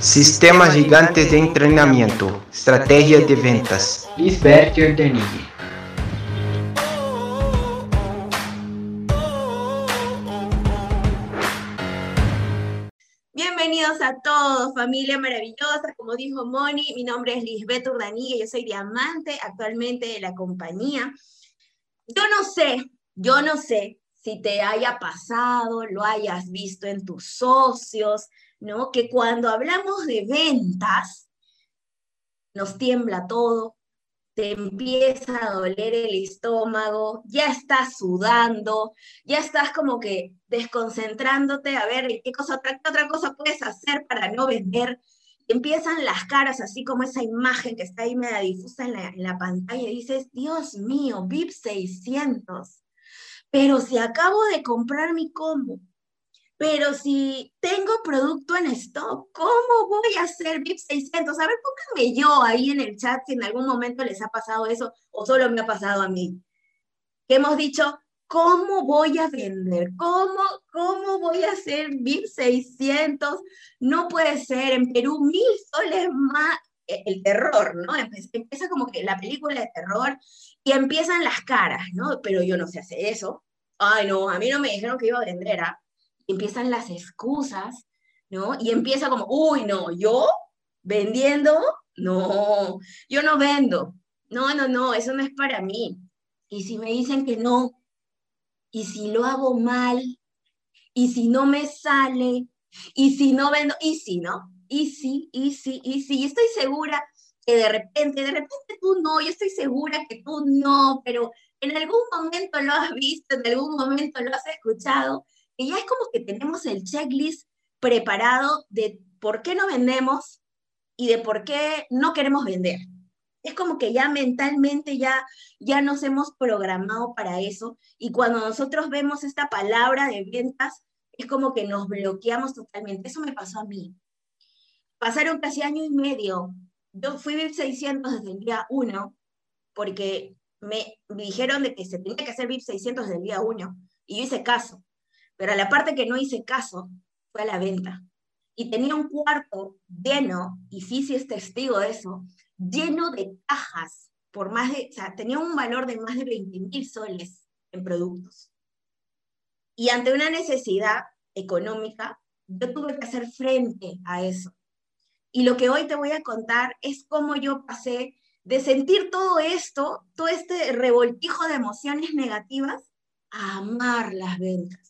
Sistemas gigantes de entrenamiento, estrategia de ventas. Lisbeth Jordanini. Bienvenidos a todos, familia maravillosa. Como dijo Moni, mi nombre es Lisbeth Urdanilla, yo soy diamante actualmente de la compañía. Yo no sé, yo no sé si te haya pasado, lo hayas visto en tus socios, ¿no? Que cuando hablamos de ventas, nos tiembla todo, te empieza a doler el estómago, ya estás sudando, ya estás como que desconcentrándote a ver qué cosa, otra, otra cosa puedes hacer para no vender. Empiezan las caras, así como esa imagen que está ahí media difusa en la, en la pantalla, y dices, Dios mío, VIP 600. Pero si acabo de comprar mi combo, pero si tengo producto en stock, ¿cómo voy a hacer VIP 600? A ver, pónganme yo ahí en el chat si en algún momento les ha pasado eso o solo me ha pasado a mí. Que hemos dicho, ¿cómo voy a vender? ¿Cómo, cómo voy a hacer VIP 600? No puede ser, en Perú mil soles más, e, el terror, ¿no? Empieza como que la película de terror y empiezan las caras, ¿no? Pero yo no sé hacer eso. Ay, no, a mí no me dijeron que iba a vender, ¿ah? Empiezan las excusas, ¿no? Y empieza como, uy, no, yo vendiendo, no, yo no vendo, no, no, no, eso no es para mí. Y si me dicen que no, y si lo hago mal, y si no me sale, y si no vendo, y si no, y si, y si, y si, y estoy segura que de repente, de repente tú no, yo estoy segura que tú no, pero en algún momento lo has visto, en algún momento lo has escuchado, y ya es como que tenemos el checklist preparado de por qué no vendemos y de por qué no queremos vender. Es como que ya mentalmente ya, ya nos hemos programado para eso y cuando nosotros vemos esta palabra de ventas, es como que nos bloqueamos totalmente. Eso me pasó a mí. Pasaron casi año y medio. Yo fui VIP 600 desde el día 1 porque me dijeron de que se tenía que hacer VIP 600 desde el día 1 y yo hice caso. Pero la parte que no hice caso fue a la venta. Y tenía un cuarto lleno, y Fisi es testigo de eso, lleno de cajas, por más de, tenía un valor de más de 20 mil soles en productos. Y ante una necesidad económica, yo tuve que hacer frente a eso. Y lo que hoy te voy a contar es cómo yo pasé de sentir todo esto, todo este revoltijo de emociones negativas, a amar las ventas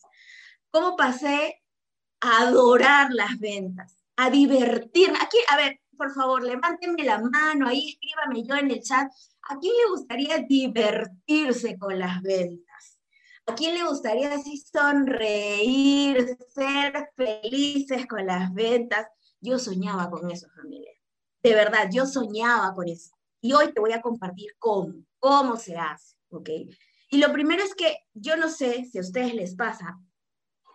cómo pasé a adorar las ventas, a divertirme. Aquí, a ver, por favor, levántenme la mano, ahí escríbame yo en el chat. ¿A quién le gustaría divertirse con las ventas? ¿A quién le gustaría así sonreír, ser felices con las ventas? Yo soñaba con eso, familia. De verdad, yo soñaba con eso. Y hoy te voy a compartir cómo, cómo se hace, ¿ok? Y lo primero es que yo no sé si a ustedes les pasa,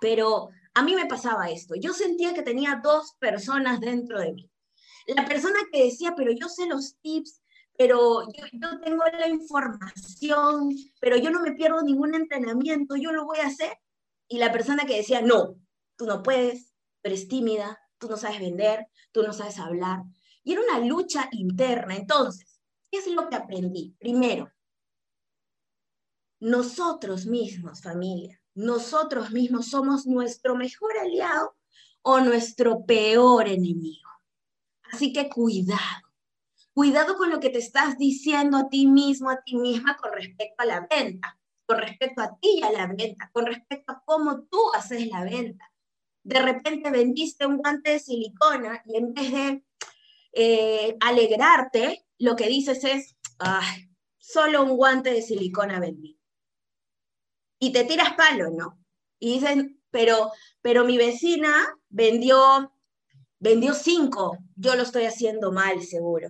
pero a mí me pasaba esto. Yo sentía que tenía dos personas dentro de mí. La persona que decía, pero yo sé los tips, pero yo, tengo la información, pero yo no me pierdo ningún entrenamiento, yo lo voy a hacer. Y la persona que decía, no, tú no puedes, pero eres tímida, tú no sabes vender, tú no sabes hablar. Y era una lucha interna. Entonces, ¿qué es lo que aprendí? Primero, nosotros mismos, familia, nosotros mismos somos nuestro mejor aliado o nuestro peor enemigo. Así que cuidado, cuidado con lo que te estás diciendo a ti mismo, a ti misma con respecto a la venta, con respecto a ti y a la venta, con respecto a cómo tú haces la venta. De repente vendiste un guante de silicona y en vez de eh, alegrarte, lo que dices es, ay, solo un guante de silicona vendí y te tiras palo, ¿no? Y dicen, pero, pero mi vecina vendió, vendió cinco, yo lo estoy haciendo mal, seguro.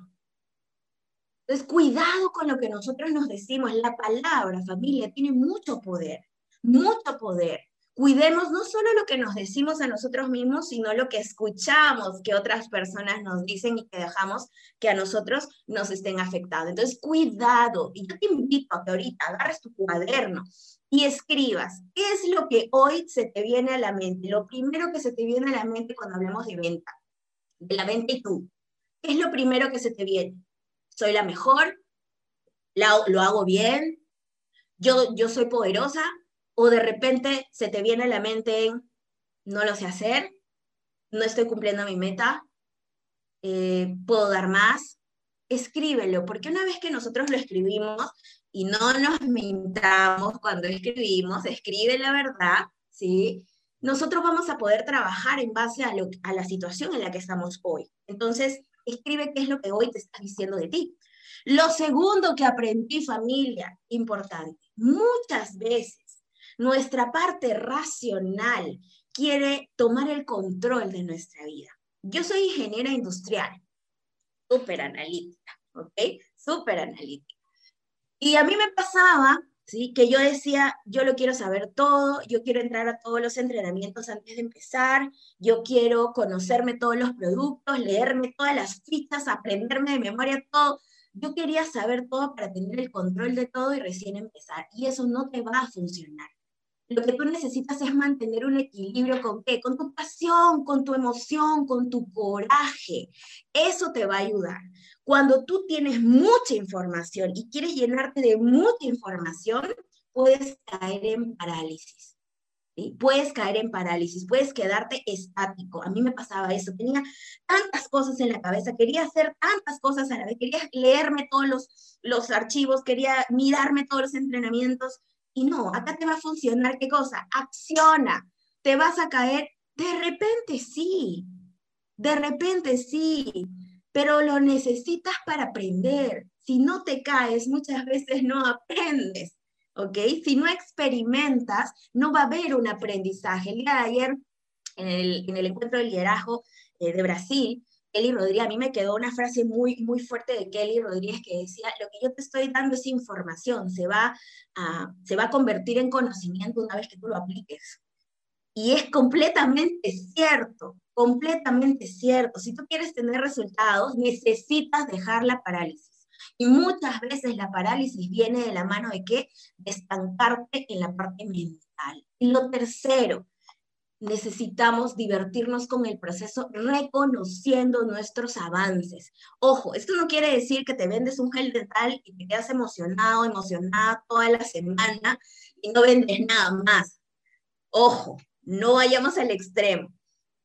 Entonces, cuidado con lo que nosotros nos decimos. La palabra, familia, tiene mucho poder, mucho poder. Cuidemos no solo lo que nos decimos a nosotros mismos, sino lo que escuchamos que otras personas nos dicen y que dejamos que a nosotros nos estén afectando. Entonces, cuidado. Y yo te invito a que ahorita agarres tu cuaderno y escribas qué es lo que hoy se te viene a la mente, lo primero que se te viene a la mente cuando hablamos de venta. de la venta y tú, ¿qué es lo primero que se te viene? ¿Soy la mejor? ¿Lo hago bien? ¿Yo, ¿Yo soy poderosa? ¿O de repente se te viene a la mente no lo sé hacer? ¿No estoy cumpliendo mi meta? Eh, ¿Puedo dar más? Escríbelo, porque una vez que nosotros lo escribimos y no nos mintamos cuando escribimos, escribe la verdad, ¿sí? nosotros vamos a poder trabajar en base a, a la situación en la que estamos hoy. Entonces, escribe qué es lo que hoy te está diciendo de ti. Lo segundo que aprendí, familia, importante, muchas veces nuestra parte racional quiere tomar el control de nuestra vida. Yo soy ingeniera industrial, súper analítica, ¿ok? Súper analítica. Y a mí me pasaba ¿sí? Que yo decía, yo lo quiero saber todo, yo quiero entrar a todos los entrenamientos antes de empezar, yo quiero conocerme todos los productos, leerme todas las fichas, aprenderme de memoria todo. Yo quería saber todo para tener el control de todo y recién empezar. Y eso no te va a funcionar. Lo que tú necesitas es mantener un equilibrio con qué? Con tu pasión, con tu emoción, con tu coraje. Eso te va a ayudar. Cuando tú tienes mucha información y quieres llenarte de mucha información, puedes caer en parálisis. Puedes caer en parálisis, puedes quedarte estático. A mí me pasaba eso, tenía tantas cosas en la cabeza, quería hacer tantas cosas a la vez, quería leerme todos los, los archivos, quería mirarme todos los entrenamientos. Y no, acá te va a funcionar qué cosa? Acciona. Te vas a caer. De repente sí, de repente sí pero lo necesitas para aprender. Si no te caes, muchas veces no aprendes, ¿ok? Si no experimentas, no va a haber un aprendizaje. El día de ayer, en el, en el encuentro de liderazgo eh, de Brasil, Kelly Rodríguez, a mí me quedó una frase muy, muy fuerte de Kelly Rodríguez que decía, lo que yo te estoy dando es información, se va, a, se va a convertir en conocimiento una vez que tú lo apliques. Y es completamente cierto, completamente cierto. Si tú quieres tener resultados, necesitas dejar la parálisis. Y muchas veces la parálisis viene de la mano de qué? De estancarte en la parte mental. Y lo tercero, necesitamos divertirnos con el proceso reconociendo nuestros avances. Ojo, esto no quiere decir que te vendes un gel dental y te quedas emocionado, emocionada toda la semana y no vendes nada más. Ojo, no vayamos al extremo.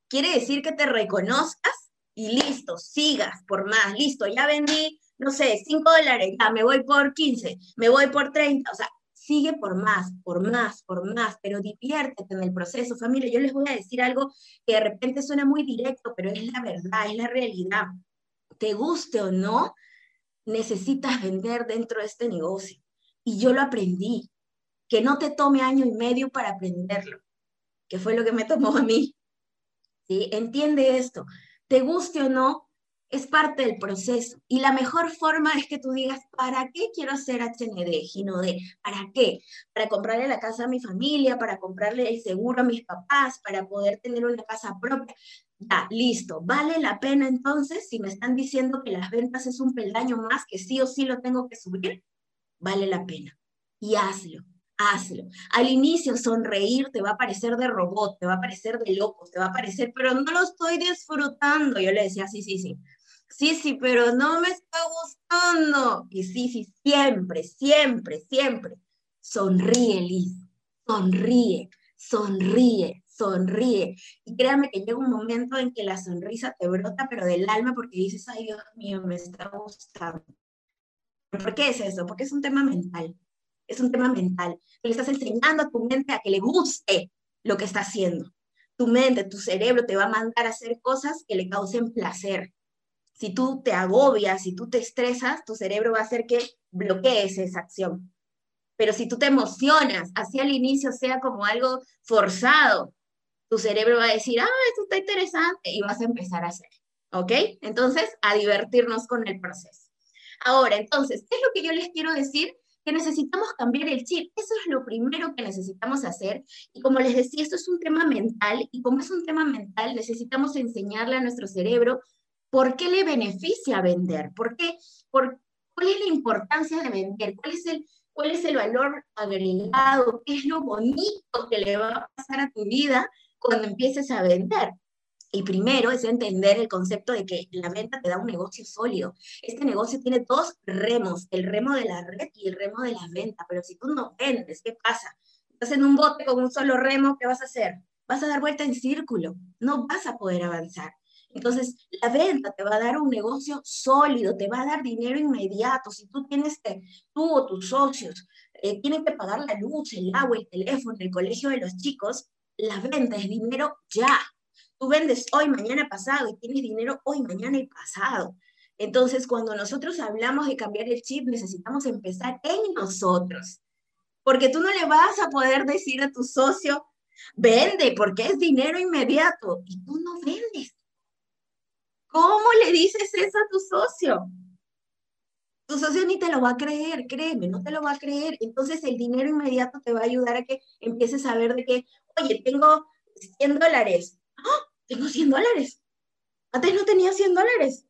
Quiere decir que te reconozcas y listo, sigas por más, listo, ya vendí, no sé, 5 dólares, ya me voy por 15, me voy por 30, o sea, sigue por más, por más, por más, pero diviértete en el proceso, familia. Yo les voy a decir algo que de repente suena muy directo, pero es la verdad, es la realidad. Te guste o no, necesitas vender dentro de este negocio. Y yo lo aprendí. Que no te tome año y medio para aprenderlo que fue lo que me tomó a mí. ¿Sí? Entiende esto. Te guste o no, es parte del proceso. Y la mejor forma es que tú digas, ¿para qué quiero hacer HND, Ginode? ¿Para qué? Para comprarle la casa a mi familia, para comprarle el seguro a mis papás, para poder tener una casa propia. Ya, listo. ¿Vale la pena entonces si me están diciendo que las ventas es un peldaño más que sí o sí lo tengo que subir? Vale la pena. Y hazlo hazlo. Al inicio sonreír te va a parecer de robot, te va a parecer de loco, te va a parecer, pero no lo estoy disfrutando. Yo le decía, sí, sí, sí. Sí, sí, pero no me está gustando. Y sí, sí, siempre, siempre, siempre. Sonríe, Liz. Sonríe, sonríe, sonríe. Y créame que llega un momento en que la sonrisa te brota, pero del alma, porque dices, ay, Dios mío, me está gustando. ¿Por qué es eso? Porque es un tema mental es un tema mental. Le estás enseñando a tu mente a que le guste lo que está haciendo. Tu mente, tu cerebro te va a mandar a hacer cosas que le causen placer. Si tú te agobias, si tú te estresas, tu cerebro va a hacer que bloquees esa acción. Pero si tú te emocionas, así al inicio sea como algo forzado, tu cerebro va a decir, ah, esto está interesante, y vas a empezar a hacer. ¿Ok? Entonces, a divertirnos con el proceso. Ahora, entonces, ¿qué es lo que yo les quiero decir? Que necesitamos cambiar el chip. Eso es lo primero que necesitamos hacer. Y como les decía, esto es un tema mental y como es un tema mental, necesitamos enseñarle a nuestro cerebro por qué le beneficia vender, por qué, por, cuál es la importancia de vender, cuál es el, cuál es el valor agregado, qué es lo bonito que le va a pasar a tu vida cuando empieces a vender. Y primero es entender el concepto de que la venta te da un negocio sólido. Este negocio tiene dos remos, el remo de la red y el remo de la venta. Pero si tú no vendes, ¿qué pasa? Estás en un bote con un solo remo, ¿qué vas a hacer? Vas a dar vuelta en círculo, no vas a poder avanzar. Entonces, la venta te va a dar un negocio sólido, te va a dar dinero inmediato. Si tú tienes que, tú o tus socios eh, tienen que pagar la luz, el agua, el teléfono, el colegio de los chicos, la venta es dinero ya. Tú vendes hoy, mañana, pasado y tienes dinero hoy, mañana y pasado. Entonces, cuando nosotros hablamos de cambiar el chip, necesitamos empezar en nosotros. Porque tú no le vas a poder decir a tu socio, vende, porque es dinero inmediato. Y tú no vendes. ¿Cómo le dices eso a tu socio? Tu socio ni te lo va a creer, créeme, no te lo va a creer. Entonces el dinero inmediato te va a ayudar a que empieces a ver de que, oye, tengo 100 dólares. Tengo 100 dólares. Antes no tenía 100 dólares.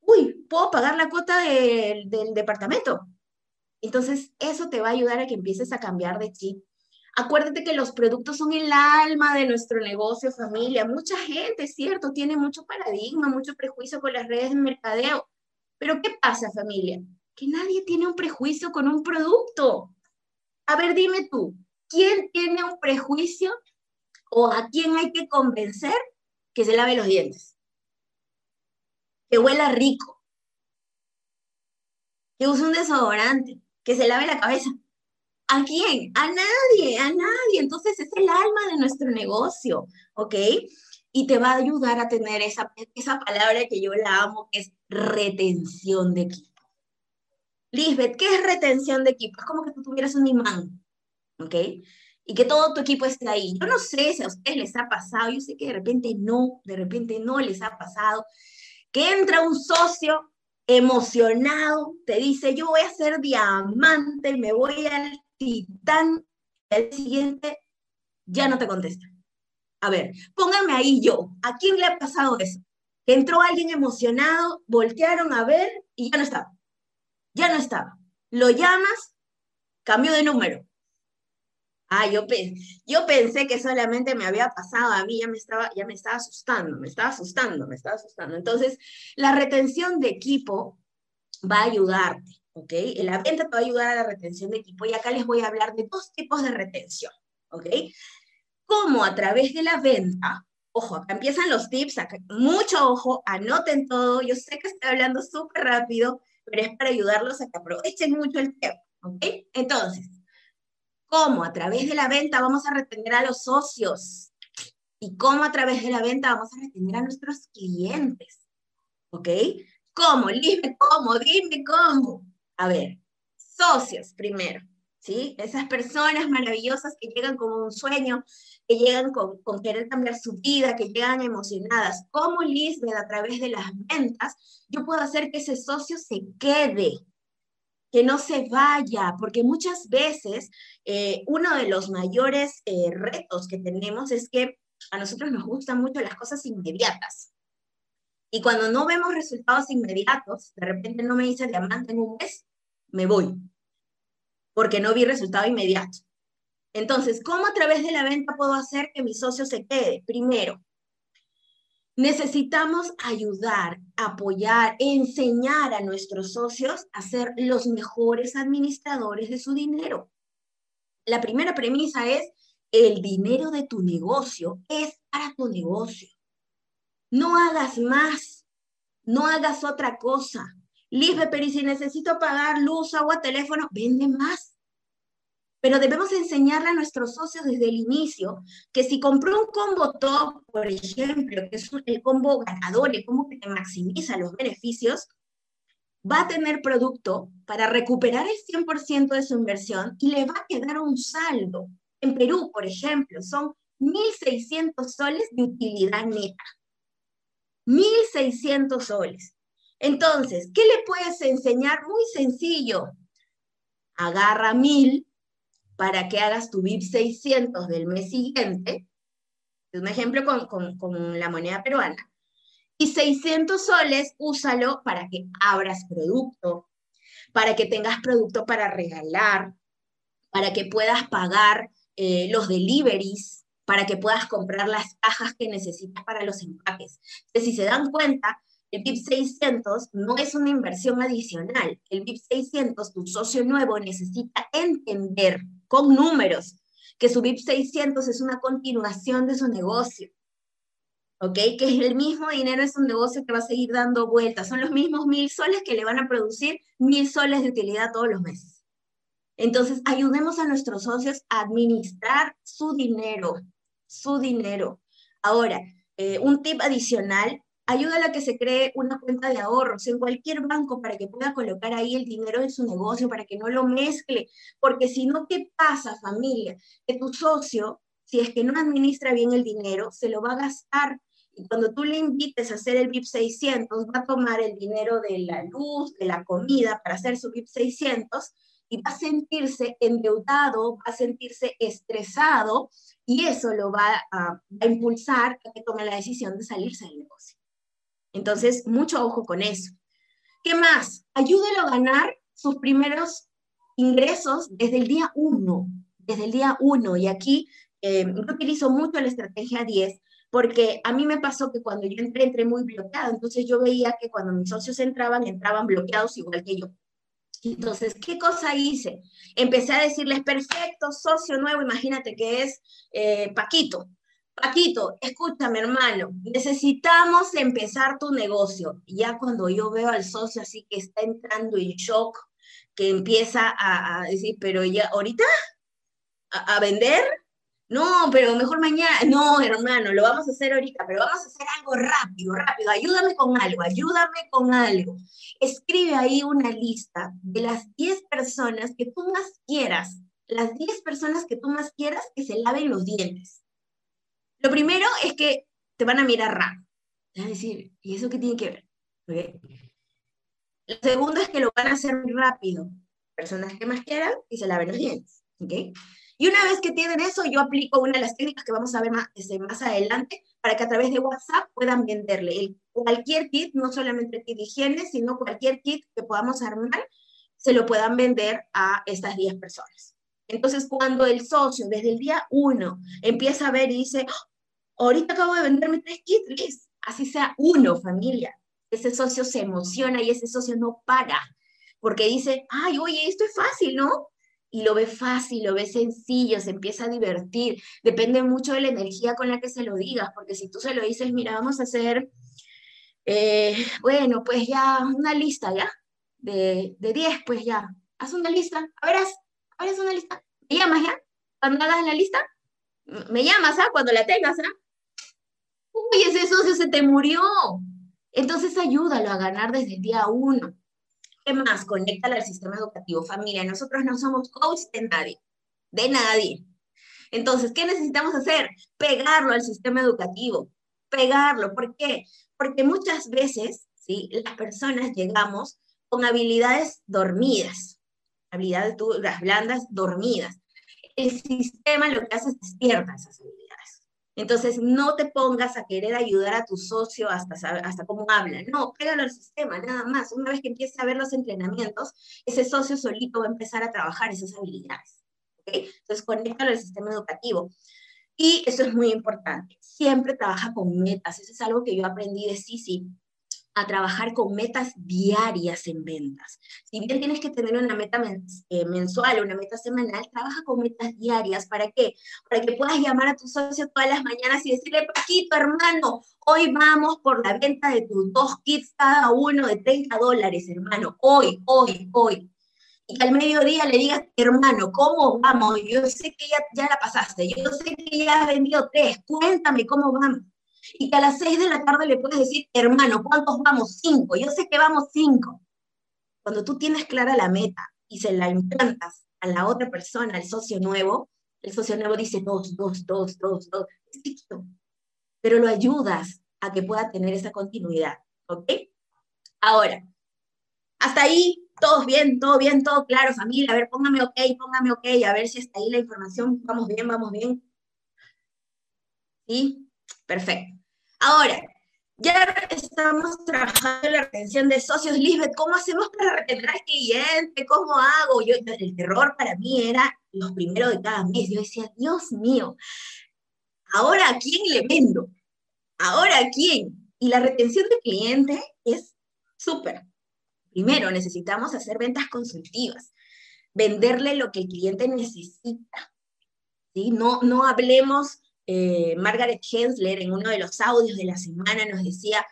Uy, puedo pagar la cuota del departamento. Entonces, eso te va a ayudar a que empieces a cambiar de chip. Acuérdate que los productos son el alma de nuestro negocio, familia. Mucha gente, cierto, tiene mucho paradigma, mucho prejuicio con las redes de mercadeo. Pero ¿qué pasa, familia? Que nadie tiene un prejuicio con un producto. A ver, dime tú, ¿quién tiene un prejuicio o a quién hay que convencer que se lave los dientes, que huela rico, que use un desodorante, que se lave la cabeza. ¿A quién? A nadie, a nadie. Entonces es el alma de nuestro negocio, ¿ok? Y te va a ayudar a tener esa, esa palabra que yo la amo, que es retención de equipo. Lisbeth, ¿qué es retención de equipo? Es como que tú tuvieras un imán, ¿ok? Y que todo tu equipo esté ahí. Yo no sé si a ustedes les ha pasado, yo sé que de repente no, de repente no les ha pasado, que entra un socio emocionado, te dice, yo voy a ser diamante, me voy al titán, y al siguiente ya no te contesta. A ver, pónganme ahí yo, ¿a quién le ha pasado eso? Entró alguien emocionado, voltearon a ver y ya no estaba. Ya no estaba. Lo llamas, cambio de número Ah, yo, yo pensé que solamente me había pasado a mí, ya me, estaba, ya me estaba asustando, me estaba asustando, me estaba asustando. Entonces, la retención de equipo va a ayudarte, ¿ok? La venta te va a ayudar a la retención de equipo y acá les voy a hablar de dos tipos de retención, ¿ok? Cómo a través de la venta, ojo, acá empiezan los tips, mucho ojo, anoten todo, yo sé que estoy hablando súper rápido, pero es para ayudarlos a que aprovechen mucho el tiempo, ¿ok? Entonces, cómo a través de la venta vamos a retener a los socios y cómo a través de la venta vamos a retener a nuestros clientes. ¿Ok? ¿Cómo? Dime cómo, dime cómo. A ver, socios primero, ¿sí? Esas personas maravillosas que llegan con un sueño, que llegan con, con querer cambiar su vida, que llegan emocionadas. ¿Cómo, Lisbeth, a través de las ventas, yo puedo hacer que ese socio se quede? Que no se vaya, porque muchas veces eh, uno de los mayores eh, retos que tenemos es que a nosotros nos gustan mucho las cosas inmediatas. Y cuando no vemos resultados inmediatos, de repente no me dice diamante en un mes, me voy, porque no vi resultado inmediato. Entonces, ¿cómo a través de la venta puedo hacer que mi socio se quede? Primero, Necesitamos ayudar, apoyar, enseñar a nuestros socios a ser los mejores administradores de su dinero. La primera premisa es, el dinero de tu negocio es para tu negocio. No hagas más, no hagas otra cosa. Lisbe, pero si necesito pagar luz, agua, teléfono, vende más. Pero debemos enseñarle a nuestros socios desde el inicio que si compró un combo top, por ejemplo, que es el combo ganador, el combo que te maximiza los beneficios, va a tener producto para recuperar el 100% de su inversión y le va a quedar un saldo. En Perú, por ejemplo, son 1.600 soles de utilidad neta. 1.600 soles. Entonces, ¿qué le puedes enseñar? Muy sencillo. Agarra 1.000 para que hagas tu VIP 600 del mes siguiente, un ejemplo con, con la moneda peruana, y 600 soles úsalo para que abras producto, para que tengas producto para regalar, para que puedas pagar eh, los deliveries, para que puedas comprar las cajas que necesitas para los empaques. Si se dan cuenta, el VIP 600 no es una inversión adicional. El VIP 600, tu socio nuevo necesita entender con números que su VIP 600 es una continuación de su negocio. ¿Ok? Que es el mismo dinero, es un negocio que va a seguir dando vueltas. Son los mismos mil soles que le van a producir mil soles de utilidad todos los meses. Entonces, ayudemos a nuestros socios a administrar su dinero, su dinero. Ahora, eh, un tip adicional, ayuda a que se cree una cuenta de ahorros en cualquier banco para que pueda colocar ahí el dinero de su negocio, para que no lo mezcle, porque si no, ¿qué pasa familia? Que tu socio, si es que no administra bien el dinero, se lo va a gastar. Y cuando tú le invites a hacer el VIP 600, va a tomar el dinero de la luz, de la comida para hacer su VIP 600 y va a sentirse endeudado, va a sentirse estresado y eso lo va a, impulsar a que tome la decisión de salirse del negocio. Entonces, mucho ojo con eso. ¿Qué más? Ayúdelo a ganar sus primeros ingresos desde el día uno, desde el día uno. Y aquí eh, yo utilizo mucho la estrategia 10 porque a mí me pasó que cuando yo entré, entré muy bloqueado. Entonces yo veía que cuando mis socios entraban, entraban bloqueados igual que yo. Entonces, ¿qué cosa hice? Empecé a decirles, perfecto, socio nuevo, imagínate que es eh, Paquito. Paquito, escúchame hermano, necesitamos empezar tu negocio. ya cuando yo veo al socio así que está entrando en shock, que empieza a, decir, pero ya, ahorita, a vender, no, pero mejor mañana. No, hermano, lo vamos a hacer ahorita, pero vamos a hacer algo rápido, rápido. Ayúdame con algo, ayúdame con algo. Escribe ahí una lista de las 10 personas que tú más quieras, las 10 personas que tú más quieras que se laven los dientes. Lo primero es que te van a mirar raro. Te van a decir, ¿y eso qué tiene que ver? Lo segundo es que lo van a hacer muy rápido. Personas que más quieran y se laven los dientes. ¿okay? Y una vez que tienen eso, yo aplico una de las técnicas que vamos a ver más, este, más adelante para que a través de WhatsApp puedan venderle cualquier kit, no solamente el kit de higiene, sino cualquier kit que podamos armar, se lo puedan vender a estas 10 personas. Entonces, cuando el socio desde el día 1 empieza a ver y dice, ahorita acabo de venderme tres kits, así sea uno, familia, ese socio se emociona y ese socio no para, porque dice, ay, oye, esto es fácil, ¿no? y lo ve fácil, lo ve sencillo, se empieza a divertir. Depende mucho de la energía con la que se lo digas, porque si tú se lo dices, mira, vamos a hacer, eh, bueno, pues ya una lista, ¿ya? De 10, pues ya. Haz una lista. A ver, haz, a ver, haz una lista. ¿Me llamas ya? Cuando hagas la lista, me llamas, ¿ah? Cuando la tengas, ¿ah? Uy, ese socio se te murió. Entonces ayúdalo a ganar desde el día uno. ¿Qué más? Conéctala al sistema educativo. Familia, nosotros no somos coach de nadie, de nadie. Entonces, ¿qué necesitamos hacer? Pegarlo al sistema educativo, pegarlo. ¿Por qué? Porque muchas veces, ¿sí? Las personas llegamos con habilidades dormidas, habilidades duras, blandas, dormidas. El sistema lo que hace es despierta esas habilidades. Entonces, no te pongas a querer ayudar a tu socio hasta, hasta cómo habla. No, pégalo al sistema, nada más. Una vez que empiece a ver los entrenamientos, ese socio solito va a empezar a trabajar esas habilidades. ¿okay? Entonces, conéctalo al sistema educativo. Y eso es muy importante. Siempre trabaja con metas. Eso es algo que yo aprendí de Sisi a trabajar con metas diarias en ventas. Si bien tienes que tener una meta eh, mensual o una meta semanal, trabaja con metas diarias. ¿Para qué? Para que puedas llamar a tu socio todas las mañanas y decirle, Paquito, hermano, hoy vamos por la venta de tus dos kits cada uno de 30 dólares, hermano. Hoy, hoy, hoy. Y que al mediodía le digas, hermano, ¿cómo vamos? Yo sé que ya, ya la pasaste, yo sé que ya has vendido tres, cuéntame cómo vamos y que a las seis de la tarde le puedes decir, hermano, ¿cuántos vamos? Cinco. Yo sé que vamos cinco. Cuando tú tienes clara la meta y se la implantas a la otra persona, al socio nuevo, el socio nuevo dice dos, dos, dos, dos, dos. Pero lo ayudas a que pueda tener esa continuidad. ¿Ok? Ahora, hasta ahí, todos bien, todo bien, todo claro, familia. A ver, póngame ok, póngame ok, a ver si está ahí la información. Vamos bien, vamos bien. ¿Sí? Perfecto. Ahora, ya estamos trabajando en la retención de socios. Lisbeth, ¿cómo hacemos para retener al cliente? ¿Cómo hago? Yo, el terror para mí era los primeros de cada mes. Yo decía, Dios mío, ahora a quién le vendo, ahora a quién. Y la retención de cliente es súper. Primero, necesitamos hacer ventas consultivas, venderle lo que el cliente necesita. ¿sí? No, no hablemos, eh, Margaret Hensler en uno de los audios de la semana nos decía,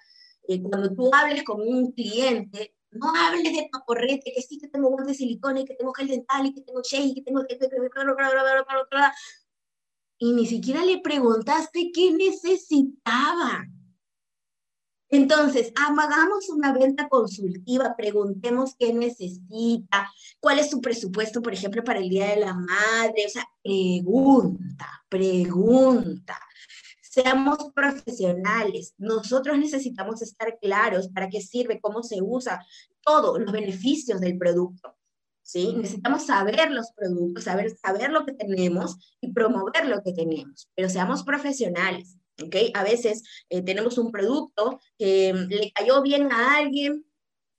eh, cuando tú hables con un cliente, no hables de paporrete, que sí que tengo guantes de silicona, y que tengo gel dental, y que tengo shake, que tengo... Y ni siquiera le preguntaste qué necesitaba. Entonces, hagamos una venta consultiva, preguntemos qué necesita, cuál es su presupuesto, por ejemplo, para el Día de la Madre. O sea, pregunta, pregunta. Seamos profesionales. Nosotros necesitamos estar claros para qué sirve, cómo se usa, todos los beneficios del producto. ¿sí? Necesitamos saber los productos, saber, saber lo que tenemos y promover lo que tenemos, pero seamos profesionales. ¿Okay? A veces eh, tenemos un producto que mm, le cayó bien a alguien,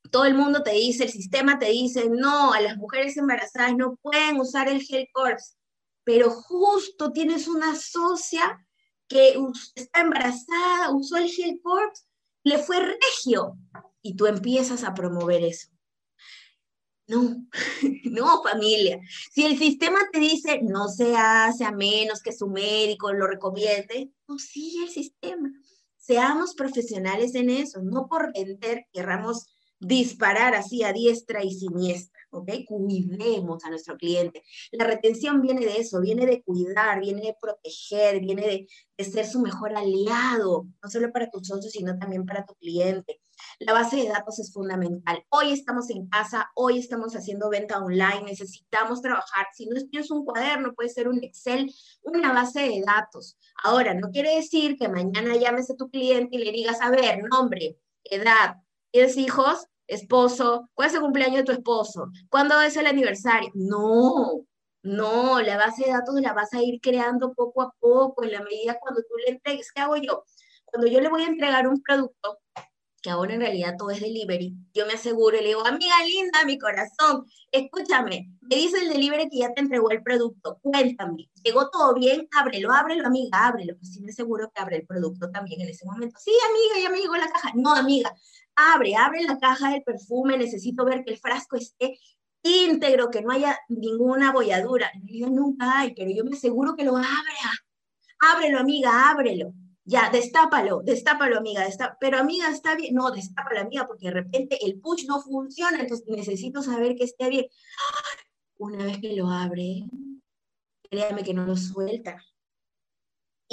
todo el mundo te dice, el sistema te dice, no, a las mujeres embarazadas no pueden usar el gel corps, pero justo tienes una socia que está embarazada, usó el gel corps, le fue regio, y tú empiezas a promover eso. No, no familia. Si el sistema te dice no se hace a menos que su médico lo recomiende, no sigue el sistema. Seamos profesionales en eso, no por vender querramos disparar así a diestra y siniestra, ¿ok? Cuidemos a nuestro cliente. La retención viene de eso, viene de cuidar, viene de proteger, viene de, ser su mejor aliado, no solo para tus socios, sino también para tu cliente. La base de datos es fundamental. Hoy estamos en casa, hoy estamos haciendo venta online, necesitamos trabajar. Si no tienes un cuaderno, puede ser un Excel, una base de datos. Ahora, no quiere decir que mañana llames a tu cliente y le digas, a ver, nombre, edad, ¿tienes hijos? Esposo, ¿cuál es el cumpleaños de tu esposo? ¿Cuándo es el aniversario? No, no, la base de datos la vas a ir creando poco a poco, en la medida cuando tú le entregues. ¿Qué hago yo? Cuando yo le voy a entregar un producto, que ahora en realidad todo es delivery, yo me aseguro y le digo, amiga linda, mi corazón, escúchame, me dice el delivery que ya te entregó el producto, cuéntame, ¿llegó todo bien? Ábrelo, ábrelo, amiga, ábrelo. Pues sí me aseguro que abre el producto también en ese momento. Sí, amiga, ya me llegó la caja. No, amiga, abre, abre la caja del perfume, necesito ver que el frasco esté íntegro, que no haya ninguna bolladura. yo nunca hay, pero yo me aseguro que lo abra. Ábrelo, amiga, ábrelo ya, destápalo, destápalo, amiga, pero amiga, está bien, no, destápalo, amiga, porque de repente el push no funciona, entonces necesito saber que esté bien. Una vez que lo abre, créame que no lo suelta.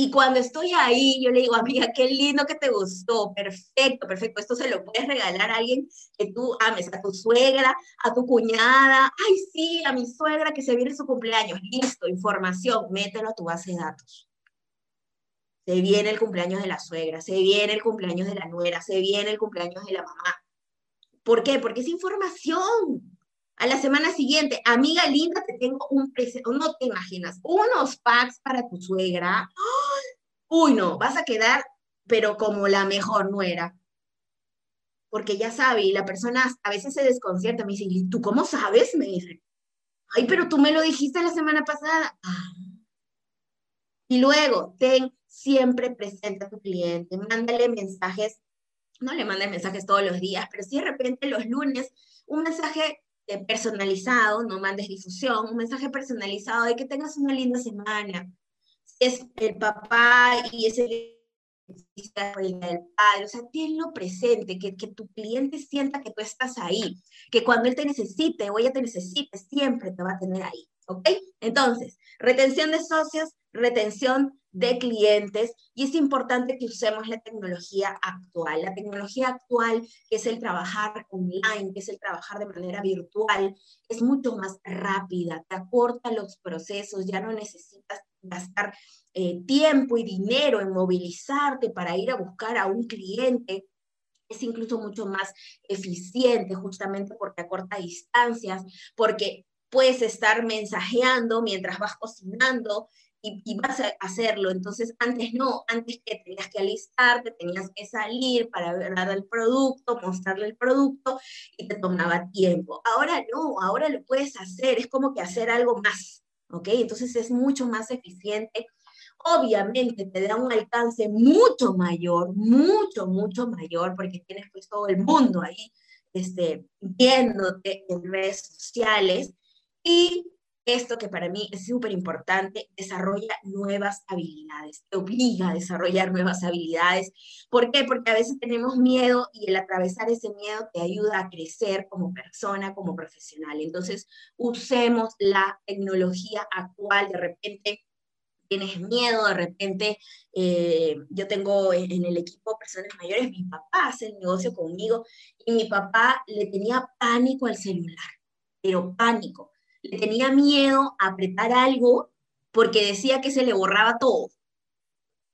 Y cuando estoy ahí, yo le digo, amiga, qué lindo que te gustó, perfecto, perfecto, esto se lo puedes regalar a alguien que tú ames, a tu suegra, a tu cuñada, ay, sí, a mi suegra que se viene su cumpleaños, listo, información, mételo a tu base de datos se viene el cumpleaños de la suegra, se viene el cumpleaños de la nuera, se viene el cumpleaños de la mamá. ¿Por qué? Porque es información. A la semana siguiente, amiga linda, te tengo un presente, no te imaginas, unos packs para tu suegra. Uy, no, vas a quedar, pero como la mejor nuera. Porque ya sabe, y la persona a veces se desconcierta, me dice, ¿y tú cómo sabes? Me dice, ay, pero tú me lo dijiste la semana pasada. Ah. Y luego, ten siempre presente a tu cliente, mándale mensajes, no le mandes mensajes todos los días, pero si de repente los lunes un mensaje eh, personalizado, no mandes difusión, un mensaje personalizado de que tengas una linda semana. es el papá y es el del padre, o sea, tenlo presente, que, que tu cliente sienta que tú estás ahí, que cuando él te necesite o ella te necesite, siempre te va a tener ahí, ¿ok? Entonces, retención de socios, retención de clientes y es importante que usemos la tecnología actual. La tecnología actual, que es el trabajar online, que es el trabajar de manera virtual, es mucho más rápida, te acorta los procesos, ya no necesitas gastar eh, tiempo y dinero en movilizarte para ir a buscar a un cliente. Es incluso mucho más eficiente justamente porque acorta distancias, porque puedes estar mensajeando mientras vas cocinando, y, vas a hacerlo. Entonces, antes no, antes que tenías que alistarte, tenías que salir para ver el producto, mostrarle el producto y te tomaba tiempo. Ahora no, ahora lo puedes hacer, es como que hacer algo más, ¿ok? Entonces es mucho más eficiente. obviamente te da un alcance mucho mayor, mucho, mucho mayor, porque tienes pues todo el mundo ahí este, viéndote en redes sociales. Y esto que para mí es súper importante, desarrolla nuevas habilidades, te obliga a desarrollar nuevas habilidades. ¿Por qué? Porque a veces tenemos miedo y el atravesar ese miedo te ayuda a crecer como persona, como profesional. Entonces, usemos la tecnología actual. De repente, tienes miedo, de repente eh, yo tengo en, el equipo personas mayores, mi papá hace el negocio conmigo y mi papá le tenía pánico al celular, pero pánico. Le tenía miedo a apretar algo porque decía que se le borraba todo.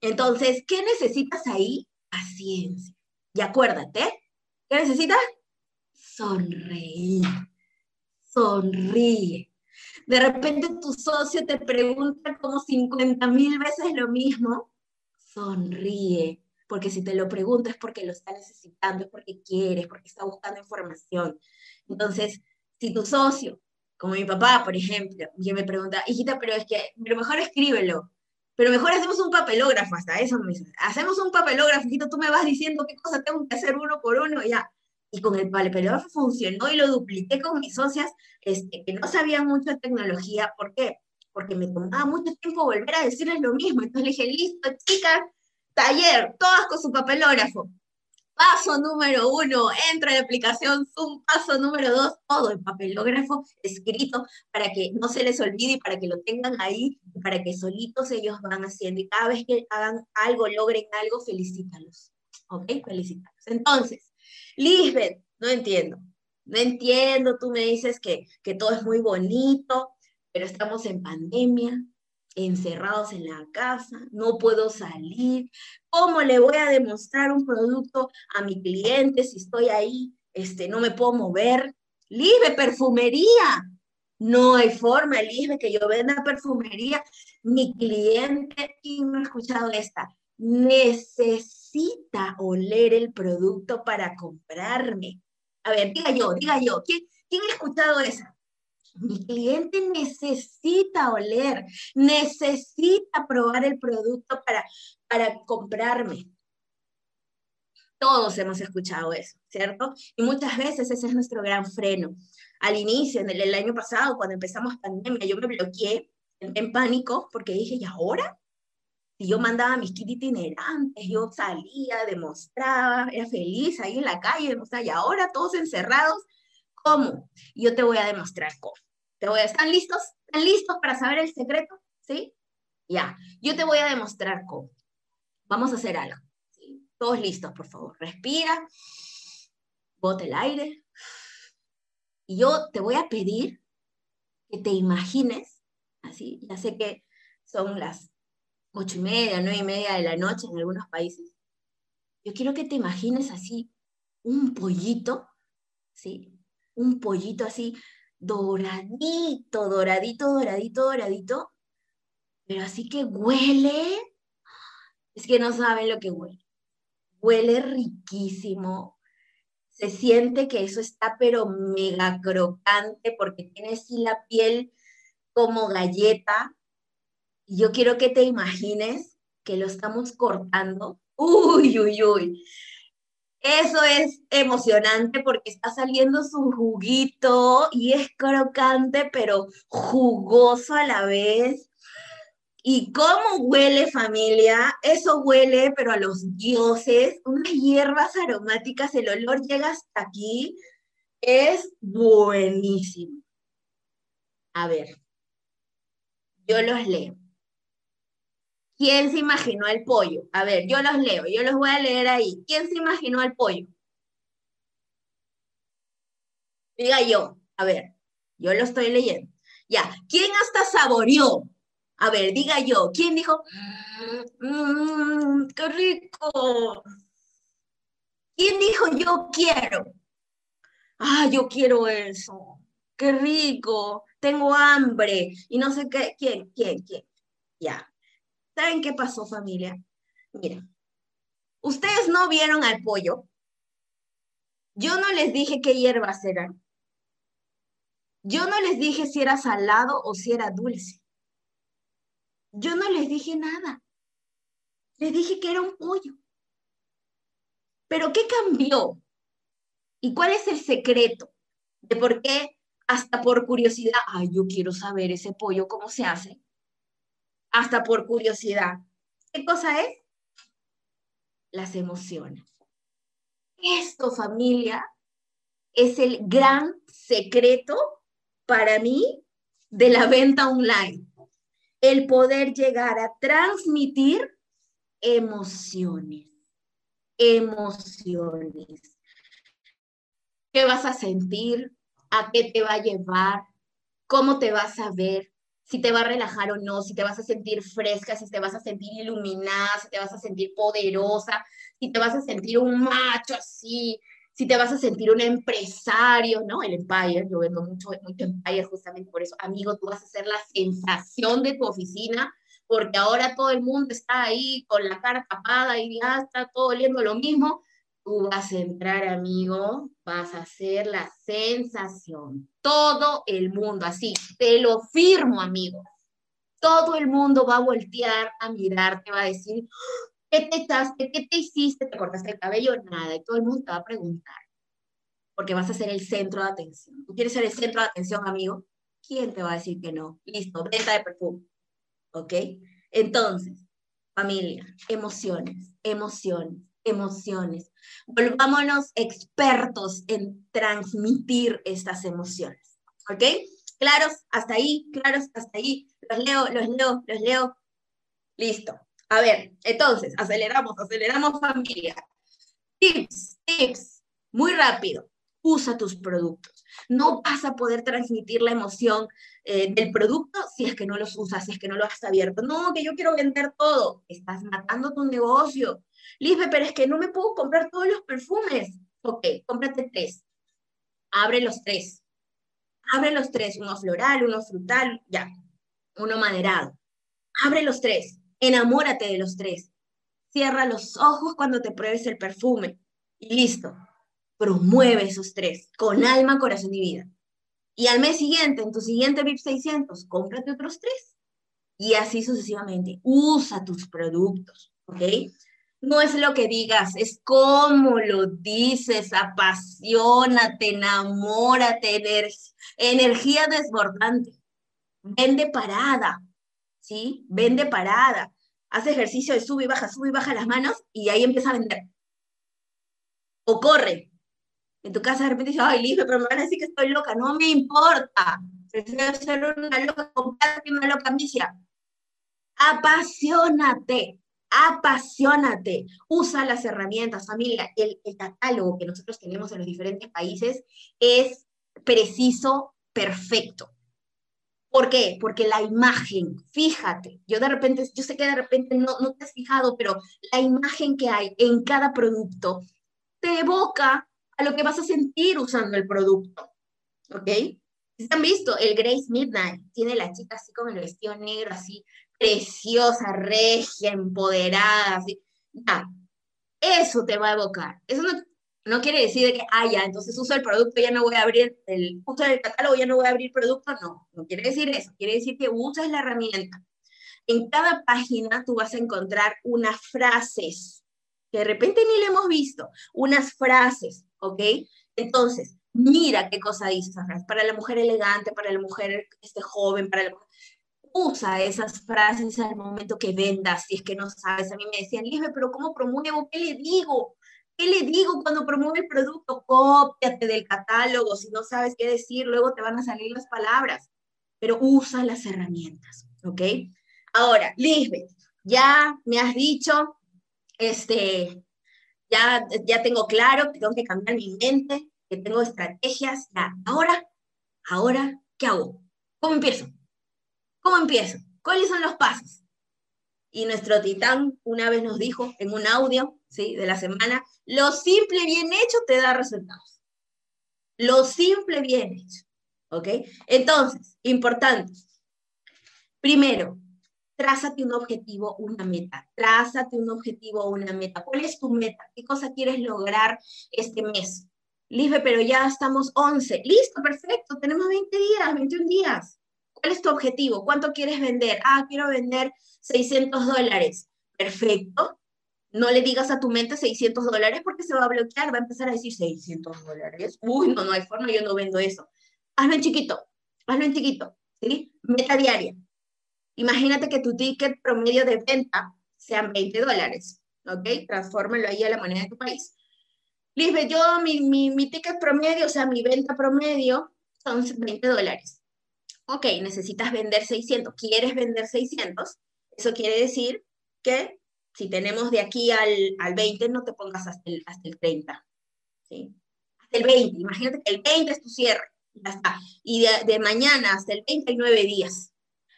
Entonces, ¿qué necesitas ahí? Paciencia. Y acuérdate, ¿qué necesitas? Sonreír. Sonríe de repente tu socio te pregunta como 50 mil veces lo mismo, sonríe, porque si te lo pregunta es porque lo está necesitando, es porque quieres, porque está buscando información. Entonces, si tu socio, como mi papá, por ejemplo, que me pregunta, hijita, pero es que, pero mejor escríbelo, pero mejor hacemos un papelógrafo, hasta eso me dice, hacemos un papelógrafo, hijito, tú me vas diciendo qué cosa tengo que hacer uno por uno, ya, y con el papelógrafo funcionó y lo dupliqué con mis socias este, que no sabían mucho de tecnología. ¿Por qué? Porque me tomaba mucho tiempo volver a decirles lo mismo. Entonces le dije, listo, chicas, taller, todas con su papelógrafo. Paso número uno, entra en la aplicación Zoom. Paso número dos, todo el papelógrafo escrito para que no se les olvide y para que lo tengan ahí, para que solitos ellos van haciendo. Y cada vez que hagan algo, logren algo, felicítalos. ¿Ok? Felicítalos. Entonces, Lisbeth, no entiendo. No entiendo, tú me dices que, que todo es muy bonito, pero estamos en pandemia, encerrados en la casa, no puedo salir. ¿Cómo le voy a demostrar un producto a mi cliente si estoy ahí? Este, no me puedo mover. Lisbe, perfumería. No hay forma, Lisbe, que yo venda perfumería. Mi cliente, ¿quién ha escuchado esta? necesita oler el producto para comprarme. A ver, diga yo, diga yo, ¿quién, quién ha escuchado eso? Mi cliente necesita oler, necesita probar el producto para, para comprarme. Todos hemos escuchado eso, ¿cierto? Y muchas veces ese es nuestro gran freno. Al inicio, en el, año pasado, cuando empezamos pandemia, yo me bloqueé en, pánico porque dije, ¿y ahora? Si yo mandaba mis kits itinerantes, yo salía, demostraba, era feliz ahí en la calle, y ahora todos encerrados, ¿cómo? Yo te voy a demostrar cómo. Te voy a, ¿Están listos? ¿Están listos para saber el secreto? ¿Sí? Ya, yo te voy a demostrar cómo. Vamos a hacer algo. Todos listos, por favor. Respira, bote el aire. Y yo te voy a pedir que te imagines, así, ya sé que son las ocho y media, nueve y media de la noche en algunos países. Yo quiero que te imagines así un pollito, ¿sí? Un pollito así doradito, doradito, doradito, doradito, pero así que huele, es que no saben lo que huele. Huele riquísimo, se siente que eso está pero mega crocante porque tiene así la piel como galleta, yo quiero que te imagines que lo estamos cortando. Uy, uy, uy. Eso es emocionante porque está saliendo su juguito y es crocante, pero jugoso a la vez. ¿Y cómo huele familia? Eso huele, pero a los dioses, unas hierbas aromáticas, el olor llega hasta aquí. Es buenísimo. A ver, yo los leo. ¿Quién se imaginó el pollo? A ver, yo los leo, yo los voy a leer ahí. ¿Quién se imaginó el pollo? Diga yo, a ver, yo lo estoy leyendo. Ya, ¿quién hasta saboreó? A ver, diga yo, ¿quién dijo? Mmm, ¡Qué rico! ¿Quién dijo yo quiero? Ah, yo quiero eso. ¡Qué rico! Tengo hambre. Y no sé qué. ¿Quién? ¿Quién? ¿Quién? Ya. ¿Saben qué pasó, familia? Miren, ustedes no vieron al pollo. Yo no les dije qué hierbas eran. Yo no les dije si era salado o si era dulce. yo no les dije nada. Les dije que era un pollo. Pero ¿qué cambió? ¿Y cuál es el secreto de por qué hasta por curiosidad, ay, yo quiero saber ese pollo cómo se hace? Hasta por curiosidad. ¿Qué cosa es? Las emociones. Esto, familia, es el gran secreto para mí de la venta online. El poder llegar a transmitir emociones. Emociones. ¿Qué vas a sentir? ¿A qué te va a llevar? ¿Cómo te vas a ver? Si te va a relajar o no, si te vas a sentir fresca, si te vas a sentir iluminada, si te vas a sentir poderosa, si te vas a sentir un macho así, si te vas a sentir un empresario, ¿no? El Empire, yo vendo mucho, mucho Empire justamente por eso. Amigo, tú vas a ser la sensación de tu oficina, porque ahora todo el mundo está ahí con la cara tapada y ya está todo oliendo lo mismo. Tú vas a entrar, amigo, vas a ser la sensación. Todo el mundo, así, te lo firmo, amigo. Todo el mundo va a voltear a mirarte, va a decir, ¿Qué te echaste? ¿Qué te hiciste? ¿Te cortaste el cabello? Nada. Y todo el mundo te va a preguntar. Porque vas a ser el centro de atención. ¿Tú quieres ser el centro de atención, amigo? ¿Quién te va a decir que no? Listo, venta de perfume. ¿Ok? Entonces, familia, emociones, emociones, emociones. Volvámonos expertos en transmitir estas emociones. ¿Ok? ¿Claros? Hasta ahí, claros, hasta ahí. Los leo, los leo, los leo. Listo. A ver, entonces, aceleramos, aceleramos familia. Tips, tips, muy rápido. Usa tus productos. No vas a poder transmitir la emoción eh, del producto si es que no los usas, si es que no lo has abierto. No, que yo quiero vender todo. Estás matando tu negocio. Lisbe, pero es que no me puedo comprar todos los perfumes. Ok, cómprate tres. Abre los tres. Abre los tres, uno floral, uno frutal, ya, uno maderado. Abre los tres Enamórate de los tres. Cierra los ojos cuando te pruebes el perfume. Y listo. Promueve esos tres con alma, corazón y vida. Y al mes siguiente, en tu siguiente VIP 600, cómprate otros tres. Y así sucesivamente. Usa tus productos. ¿Ok? No es lo que digas, es cómo lo dices, apasionate, enamórate, energía desbordante. Vende parada, ¿sí? Vende parada, hace ejercicio de sube y baja, sube y baja las manos y ahí empieza a vender. O corre. En tu casa de repente dices, ay, Life, pero me van a decir que estoy loca. No me importa. Prefiero ser una loca que una loca ambicia. Apasionate, apasionate. Usa las herramientas, familia. El, catálogo que nosotros tenemos en los diferentes países es preciso, perfecto. ¿Por qué? Porque la imagen, fíjate, yo de repente, yo sé que de repente no, no te has fijado, pero la imagen que hay en cada producto te evoca a lo que vas a sentir usando el producto. ¿Ok? ¿Se han visto? El Grace Midnight tiene la chica así con el vestido negro, así preciosa, regia, empoderada, eso te va a evocar. Eso no, no quiere decir que, ah, ya, entonces uso el producto, ya no voy a abrir, el, uso el catálogo, ya no voy a abrir producto, no, no quiere decir eso, quiere decir que usas la herramienta. En cada página tú vas a encontrar unas frases, que de repente ni le hemos visto, unas frases, ¿ok? Entonces, mira qué cosa dice para la mujer elegante, para la mujer este, joven, para la usa esas frases al momento que vendas, si es que no sabes. A mí me decían, Lisbe, pero ¿cómo promuevo? ¿Qué le digo? ¿Qué le digo cuando promueve el producto? Cópiate del catálogo, si no sabes qué decir, luego te van a salir las palabras, pero usa las herramientas, ¿ok? Ahora, Lisbeth, ya me has dicho, este, ya, ya tengo claro que tengo que cambiar mi mente, que tengo estrategias, ya, ahora, ahora, ¿qué hago? ¿Cómo empiezo? ¿Cómo empiezo? ¿Cuáles son los pasos? Y nuestro titán una vez nos dijo en un audio ¿sí? de la semana, lo simple bien hecho te da resultados. Lo simple bien hecho. ¿Ok? Entonces, importante. Primero, trázate un objetivo, una meta. Trázate un objetivo, una meta. ¿Cuál es tu meta? ¿Qué cosa quieres lograr este mes? Life, pero ya estamos 11. Listo, perfecto. Tenemos 20 días, 21 días. ¿Cuál es tu objetivo? ¿Cuánto quieres vender? Ah, quiero vender 600 dólares. Perfecto. No le digas a tu mente 600 dólares porque se va a bloquear, va a empezar a decir 600 dólares. Uy, no, no hay forma, yo no vendo eso. Hazlo en chiquito, hazlo en chiquito, ¿sí? Meta diaria. Imagínate que tu ticket promedio de venta sean 20 dólares, ¿ok? Transfórmalo ahí a la moneda de tu país. Lisbeth, yo, mi, mi, mi ticket promedio, o sea, mi venta promedio son 20 dólares. Ok, necesitas vender 600, quieres vender 600, eso quiere decir que si tenemos de aquí al, al 20, no te pongas hasta el, hasta el 30, ¿sí? Hasta el 20, imagínate que el 20 es tu cierre, ya está. Y de, de mañana hasta el 20 hay 9 días.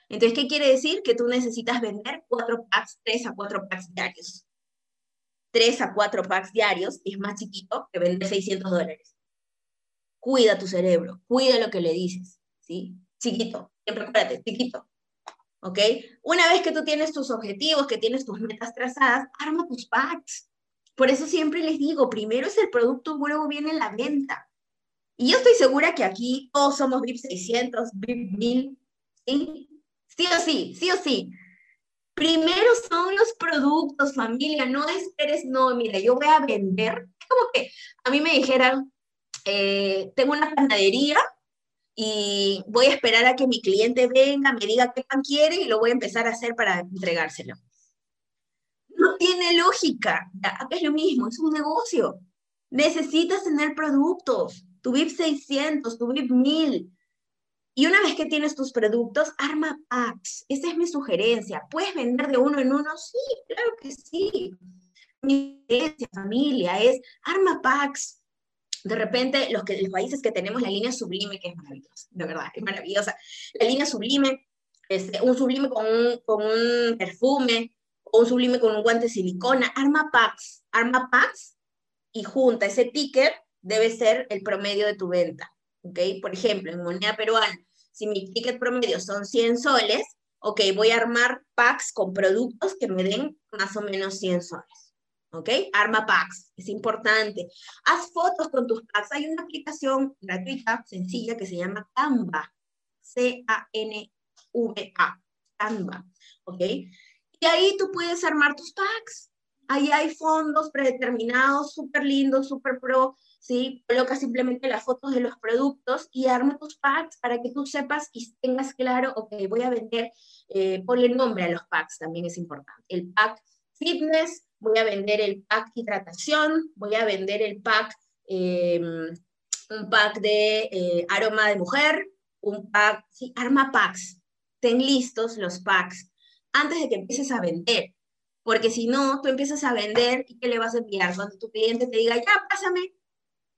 Entonces, ¿qué quiere decir? Que tú necesitas vender 4 packs, 3 a 4 packs diarios. 3 a 4 packs diarios es más chiquito que vender 600 dólares. Cuida tu cerebro, cuida lo que le dices, ¿sí? Chiquito, siempre acuérdate, chiquito. ¿Ok? Una vez que tú tienes tus objetivos, que tienes tus metas trazadas, arma tus packs. Por eso siempre les digo, primero es el producto, luego viene la venta. Y yo estoy segura que aquí todos somos VIP 600, VIP 1000, ¿sí? Sí o sí, sí o sí. Primero son los productos, familia, no esperes, no, mira, yo voy a vender. Como que a mí me dijeran, eh, tengo una panadería y voy a esperar a que mi cliente venga, me diga qué pan quiere y lo voy a empezar a hacer para entregárselo. No tiene lógica. Es lo mismo, es un negocio. Necesitas tener productos, tu VIP 600, tu VIP 1000, y una vez que tienes tus productos, arma packs. Esa es mi sugerencia. ¿Puedes vender de uno en uno? Sí, claro que sí. Mi sugerencia, familia, es arma packs. De repente, los, que, los países que tenemos la línea sublime, que es maravillosa, de verdad, es maravillosa. La línea sublime, este, un sublime con un, con un perfume, un sublime con un guante de silicona, arma packs, arma packs y junta ese ticket debe ser el promedio de tu venta. ¿ok? Por ejemplo, en moneda peruana, si mi ticket promedio son 100 soles, ok, voy a armar packs con productos que me den más o menos 100 soles. ¿Ok? Arma packs, es importante. Haz fotos con tus packs. Hay una aplicación gratuita, sencilla, que se llama Canva. C-A-N-V-A. Canva. ¿Ok? Y ahí tú puedes armar tus packs. Ahí hay fondos predeterminados, súper lindos, súper pro, ¿sí? Coloca simplemente las fotos de los productos y arma tus packs para que tú sepas y tengas claro, ok, voy a vender, eh, ponle nombre a los packs, también es importante. El pack fitness, voy a vender el pack hidratación, voy a vender el pack, em, un pack de eh, aroma de mujer, un pack, sí, arma packs. Ten listos los packs antes de que empieces a vender. Porque si no, tú empiezas a vender y ¿qué le vas a enviar? Cuando tu cliente te diga, ya, pásame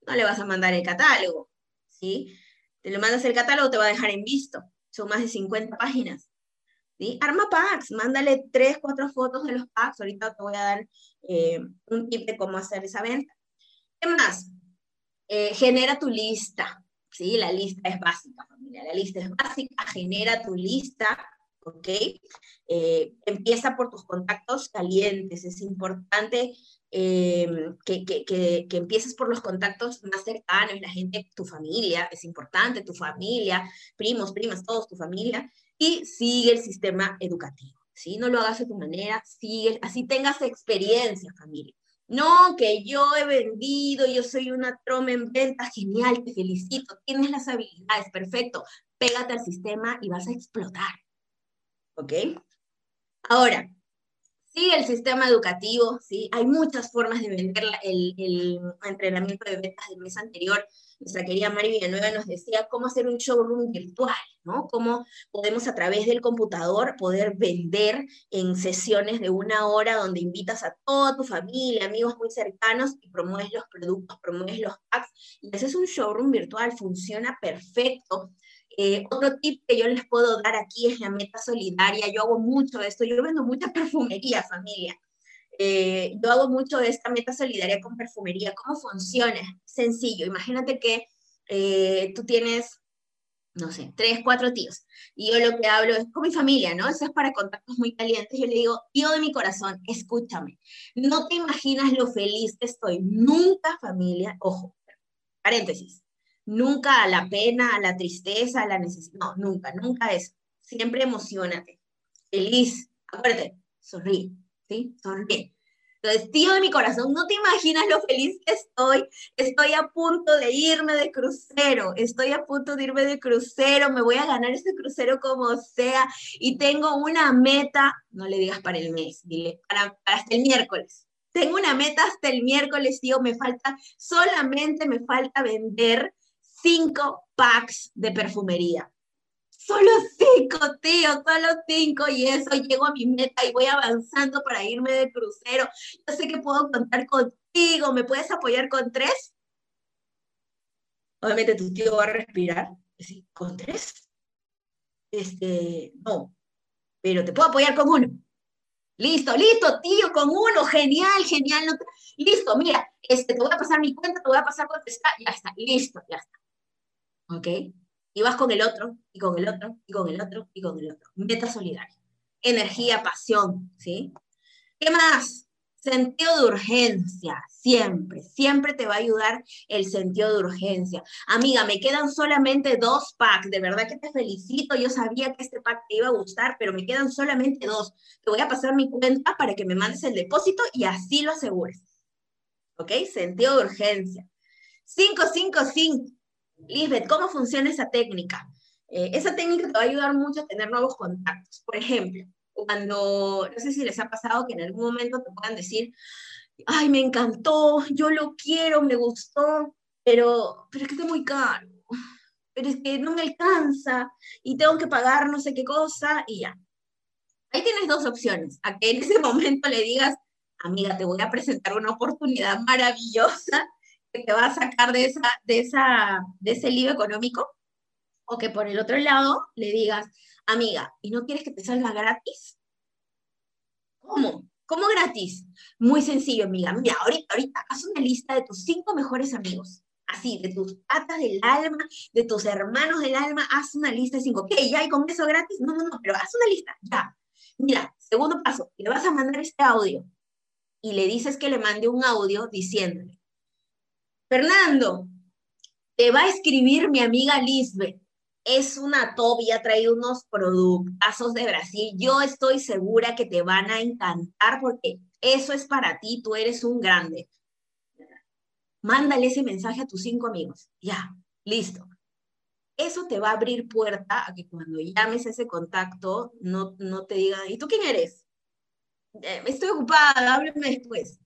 no le vas a mandar el catálogo, ¿sí? Te lo mandas el catálogo, te va a dejar en visto. Son más de 50 páginas. Arma packs, mándale 3, 4 fotos de los packs. Ahorita te voy a dar eh, un tip de cómo hacer esa venta. ¿Qué más? Eh, genera tu lista. ¿sí? La lista es básica, familia. La lista es básica. Genera tu lista ¿ok? Eh, empieza por tus contactos calientes, es importante em, que, que, empieces por los contactos más cercanos, la gente, tu familia, es importante, tu familia, primos, primas, todos, tu familia, y sigue el sistema educativo, ¿sí? No lo hagas de tu manera, sigue, así tengas experiencia, familia. No, que yo he vendido, yo soy una troma en venta, genial, te felicito, tienes las habilidades, perfecto, pégate al sistema y vas a explotar. ¿ok? Ahora, sí, el sistema educativo, sí, hay muchas formas de vender el, el entrenamiento de ventas del mes anterior. Nuestra querida Mari Villanueva nos decía cómo hacer un showroom virtual, ¿no? Cómo podemos a través del computador poder vender en sesiones de una hora donde invitas a toda tu familia, amigos muy cercanos y promueves los productos, promueves los packs. Y ese es un showroom virtual, funciona perfecto eh, otro tip que yo les puedo dar aquí es la meta solidaria. Yo hago mucho esto, yo vendo mucha perfumería, familia. Eh, yo hago mucho de esta meta solidaria con perfumería. ¿Cómo funciona? Sencillo. Imagínate que eh, tú tienes, no sé, tres, cuatro tíos. Y yo lo que hablo es con mi familia, ¿no? Eso es para contactos muy calientes. Yo le digo, tío de mi corazón, escúchame. No te imaginas lo feliz que estoy. Nunca, familia, ojo, paréntesis nunca a la pena, a la tristeza, a la necesidad, no, nunca, nunca eso. siempre emocionate. Feliz, acuérdate, sonríe, ¿sí? Sonríe. Entonces, tío de mi corazón, no te imaginas lo feliz que estoy. Estoy a punto de irme de crucero. Estoy a punto de irme de crucero. Me voy a ganar ese crucero como sea. Y tengo una meta, no le digas para el mes, dile para, hasta el miércoles. Tengo una meta hasta el miércoles, tío. Me falta, solamente me falta vender cinco packs de perfumería. Solo cinco, tío, solo cinco y eso llego a mi meta y voy avanzando para irme de crucero. Yo sé que puedo contar contigo, ¿me puedes apoyar con tres? Obviamente tu tío va a respirar. ¿con tres? Este, no, pero te puedo apoyar con uno. Listo, listo, tío, con uno, genial, genial. Listo, mira, este, te voy a pasar mi cuenta, te voy a pasar con ya está, listo, ya está. ¿Ok? Y vas con el otro, y con el otro, y con el otro, y con el otro. Meta solidaria. Energía, pasión, ¿sí? ¿Qué más? Sentido de urgencia, siempre, siempre te va a ayudar el sentido de urgencia. Amiga, me quedan solamente dos packs, de verdad que te felicito, yo sabía que este pack te iba a gustar, pero me quedan solamente dos. Te voy a pasar mi cuenta para que me mandes el depósito y así lo asegures. ¿Ok? Sentido de urgencia. 555 Lisbeth, ¿cómo funciona esa técnica? Eh, esa técnica te va a ayudar mucho a tener nuevos contactos. Por ejemplo, cuando, no sé si les ha pasado que en algún momento te puedan decir, ay, me encantó, yo lo quiero, me gustó, pero, pero es que está muy caro, pero es que no me alcanza y tengo que pagar no sé qué cosa y ya. Ahí tienes dos opciones, a que en ese momento le digas, amiga, te voy a presentar una oportunidad maravillosa que te va a sacar de, esa, de, esa, de ese lío económico, o que por el otro lado le digas, amiga, ¿y no quieres que te salga gratis? ¿Cómo? ¿Cómo gratis? Muy sencillo, amiga. Mira, ahorita, ahorita, haz una lista de tus cinco mejores amigos. Así, de tus patas del alma, de tus hermanos del alma, haz una lista de cinco. ¿Qué? ¿Ya hay con eso gratis? No, no, no, pero haz una lista, ya. Mira, segundo paso, le vas a mandar este audio y le dices que le mande un audio diciéndole, Fernando, te va a escribir mi amiga Lisbeth. Es una top ha traído unos productazos de Brasil. Yo estoy segura que te van a encantar porque eso es para ti, tú eres un grande. Mándale ese mensaje a tus cinco amigos. Ya, listo. Eso te va a abrir puerta a que cuando llames ese contacto no, no te digan, ¿y tú quién eres? Eh, estoy ocupada, háblame después.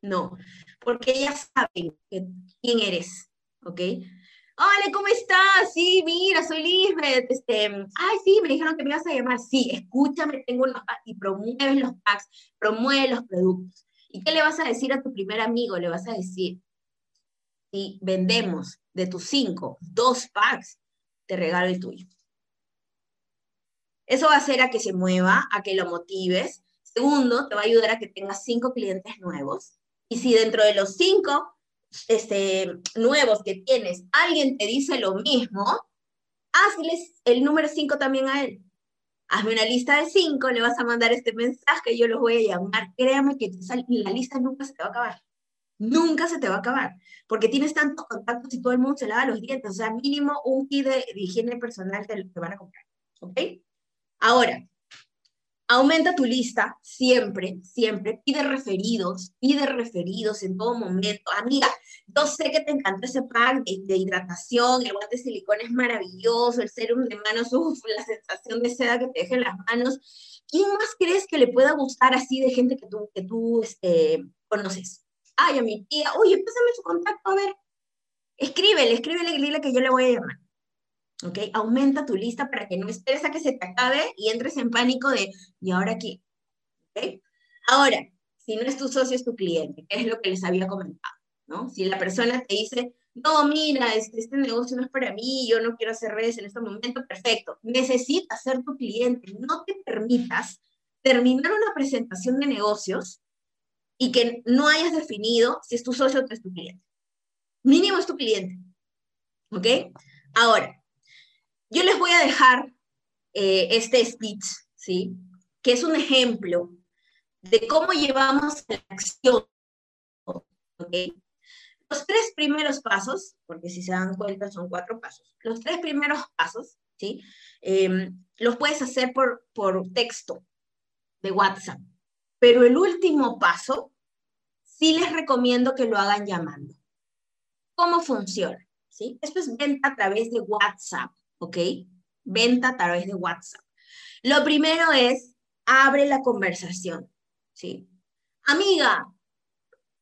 No, porque ellas saben quién eres, ¿ok? Hola, ¿cómo estás? Sí, mira, soy Lisbeth. Este, ay, sí, me dijeron que me ibas a llamar. Sí, escúchame, tengo unos packs y promueves los packs, promueve los productos. ¿Y qué le vas a decir a tu primer amigo? Le vas a decir, si vendemos de tus cinco, dos packs, te regalo el tuyo. Eso va a hacer a que se mueva, a que lo motives. Segundo, te va a ayudar a que tengas cinco clientes nuevos. Y si dentro de los cinco este, nuevos que tienes, alguien te dice lo mismo, hazles el número cinco también a él. Hazme una lista de cinco, le vas a mandar este mensaje, yo los voy a llamar. Créame que la lista nunca se te va a acabar. Nunca se te va a acabar, porque tienes tantos contactos y todo el mundo se lava los dientes. O sea, mínimo un kit de, higiene personal te, te van a comprar. ¿Ok? Ahora, Aumenta tu lista siempre, siempre. Pide referidos, pide referidos en todo momento. Amiga, yo sé que te encanta ese pack de, hidratación, el guante de silicona es maravilloso, el serum de manos, uf, la sensación de seda que te deja en las manos. ¿Quién más crees que le pueda gustar así de gente que tú, que tú este, conoces? Ay, a mi tía, oye, pásame su contacto, a ver. Escríbele, escríbele, dile que yo le voy a llamar. ¿Ok? Aumenta tu lista para que no esperes a que se te acabe y entres en pánico de, ¿y ahora qué? ¿Ok? Ahora, si no es tu socio, es tu cliente, que es lo que les había comentado, ¿no? Si la persona te dice, no, mira, este, este negocio no es para mí, yo no quiero hacer redes en este momento, perfecto. Necesitas ser tu cliente, no te permitas terminar una presentación de negocios y que no hayas definido si es tu socio o es tu cliente. Mínimo es tu cliente. ¿Ok? Ahora, yo les voy a dejar eh, este speech, ¿sí? Que es un ejemplo de cómo llevamos la acción. Los tres primeros pasos, porque si se dan cuenta son cuatro pasos, los tres primeros pasos ¿sí? Em, los puedes hacer por, por texto de WhatsApp, pero el último paso sí les recomiendo que lo hagan llamando. ¿Cómo funciona? ¿Sí? Esto es venta a través de WhatsApp, ¿ok? Venta a través de WhatsApp. Lo primero es, abre la conversación, ¿sí? Amiga,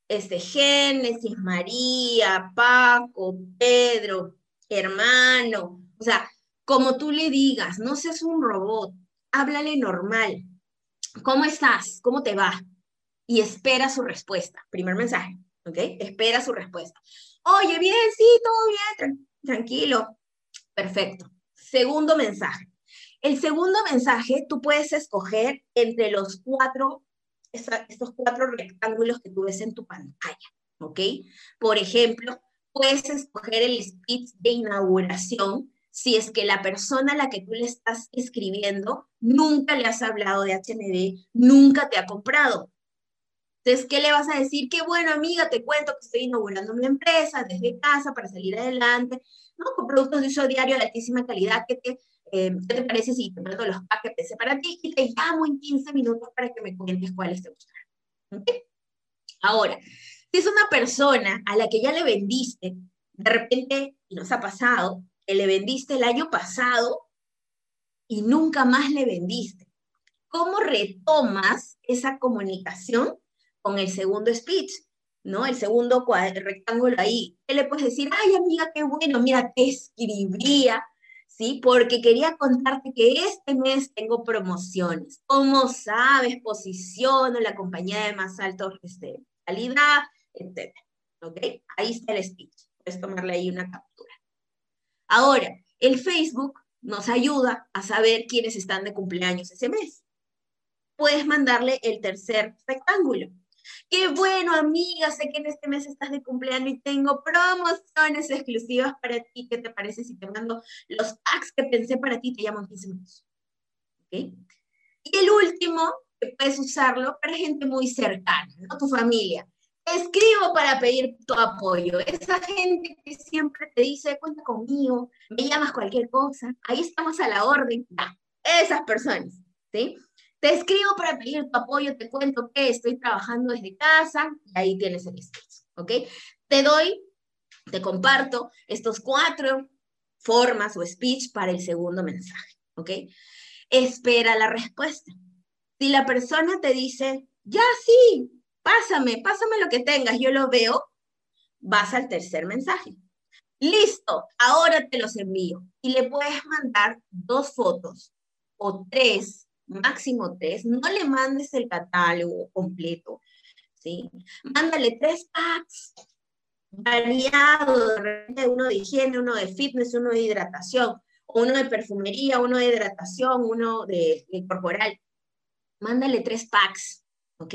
este, Génesis, María, Paco, Pedro, hermano, o sea, como tú le digas, no seas un robot, háblale normal. ¿Cómo estás? ¿Cómo te va? Y espera su respuesta. Primer mensaje, ¿ok? Espera su respuesta. Oye, bien, sí, todo bien, tranquilo. Perfecto. Segundo mensaje. El segundo mensaje, tú puedes escoger entre los cuatro estos cuatro rectángulos que tú ves en tu pantalla, ¿ok? Por ejemplo, puedes escoger el speech de inauguración si es que la persona a la que tú le estás escribiendo nunca le has hablado de HMD, nunca te ha comprado. Entonces, ¿qué le vas a decir? Qué bueno, amiga, te cuento que estoy inaugurando mi empresa desde casa para salir adelante, ¿no? Con productos de uso diario de altísima calidad que te eh, ¿qué te parece si te mando los packs que pensé para ti y te llamo en 15 minutos para que me cuentes cuáles te gustan? Ahora, si es una persona a la que ya le vendiste, de repente, nos ha pasado, que le vendiste el año pasado y nunca más le vendiste. ¿Cómo retomas esa comunicación con el segundo speech? ¿no? El segundo rectángulo ahí. ¿Qué le puedes decir? Ay, amiga, qué bueno, mira, te escribía ¿sí? Porque quería contarte que este mes tengo promociones. Como sabes, posiciono la compañía de más alta este, calidad, etc. ¿Ok? Ahí está el speech. Puedes tomarle ahí una captura. Ahora, el Facebook nos ayuda a saber quiénes están de cumpleaños ese mes. Puedes mandarle el tercer rectángulo. Qué bueno, amiga, sé que en este mes estás de cumpleaños y tengo promociones exclusivas para ti. ¿Qué te parece si te mando los packs que pensé para ti? Te llamo en 15 minutos. ¿Ok? Y el último, que puedes usarlo para gente muy cercana, ¿no? Tu familia. Escribo para pedir tu apoyo. Esa gente que siempre te dice, cuenta conmigo, me llamas cualquier cosa, ahí estamos a la orden. esas personas, ¿sí? Te escribo para pedir tu apoyo, te cuento que estoy trabajando desde casa y ahí tienes el speech, ¿ok? Te doy, te comparto estos cuatro formas o speech para el segundo mensaje, ¿ok? Espera la respuesta. Si la persona te dice, ya sí, pásame, pásame lo que tengas, yo lo veo, vas al tercer mensaje. Listo, ahora te los envío. Y le puedes mandar dos fotos o tres máximo tres, no le mandes el catálogo completo, ¿sí? Mándale tres packs variados, uno de higiene, uno de fitness, uno de hidratación, uno de perfumería, uno de hidratación, uno de, corporal. Mándale tres packs, ¿ok?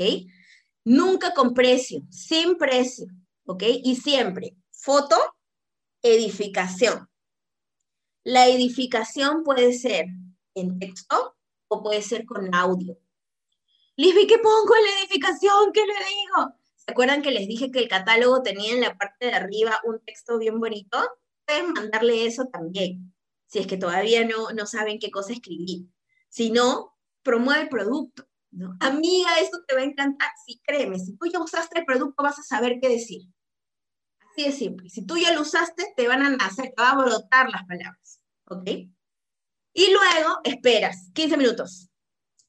Nunca con precio, sin precio, ¿ok? Y siempre, foto, edificación. La edificación puede ser en texto, puede ser con audio. Lisby, ¿qué pongo en la edificación? ¿Qué le digo? ¿Se acuerdan que les dije que el catálogo tenía en la parte de arriba un texto bien bonito? Pueden mandarle eso también, si es que todavía no, no saben qué cosa escribir. Si no, promueve el producto. ¿no? Amiga, esto te va a encantar. Sí, créeme, si tú ya usaste el producto, vas a saber qué decir. Así de simple. Si tú ya lo usaste, te van a nacer, te van a brotar las palabras. ¿Ok? Y luego esperas 15 minutos.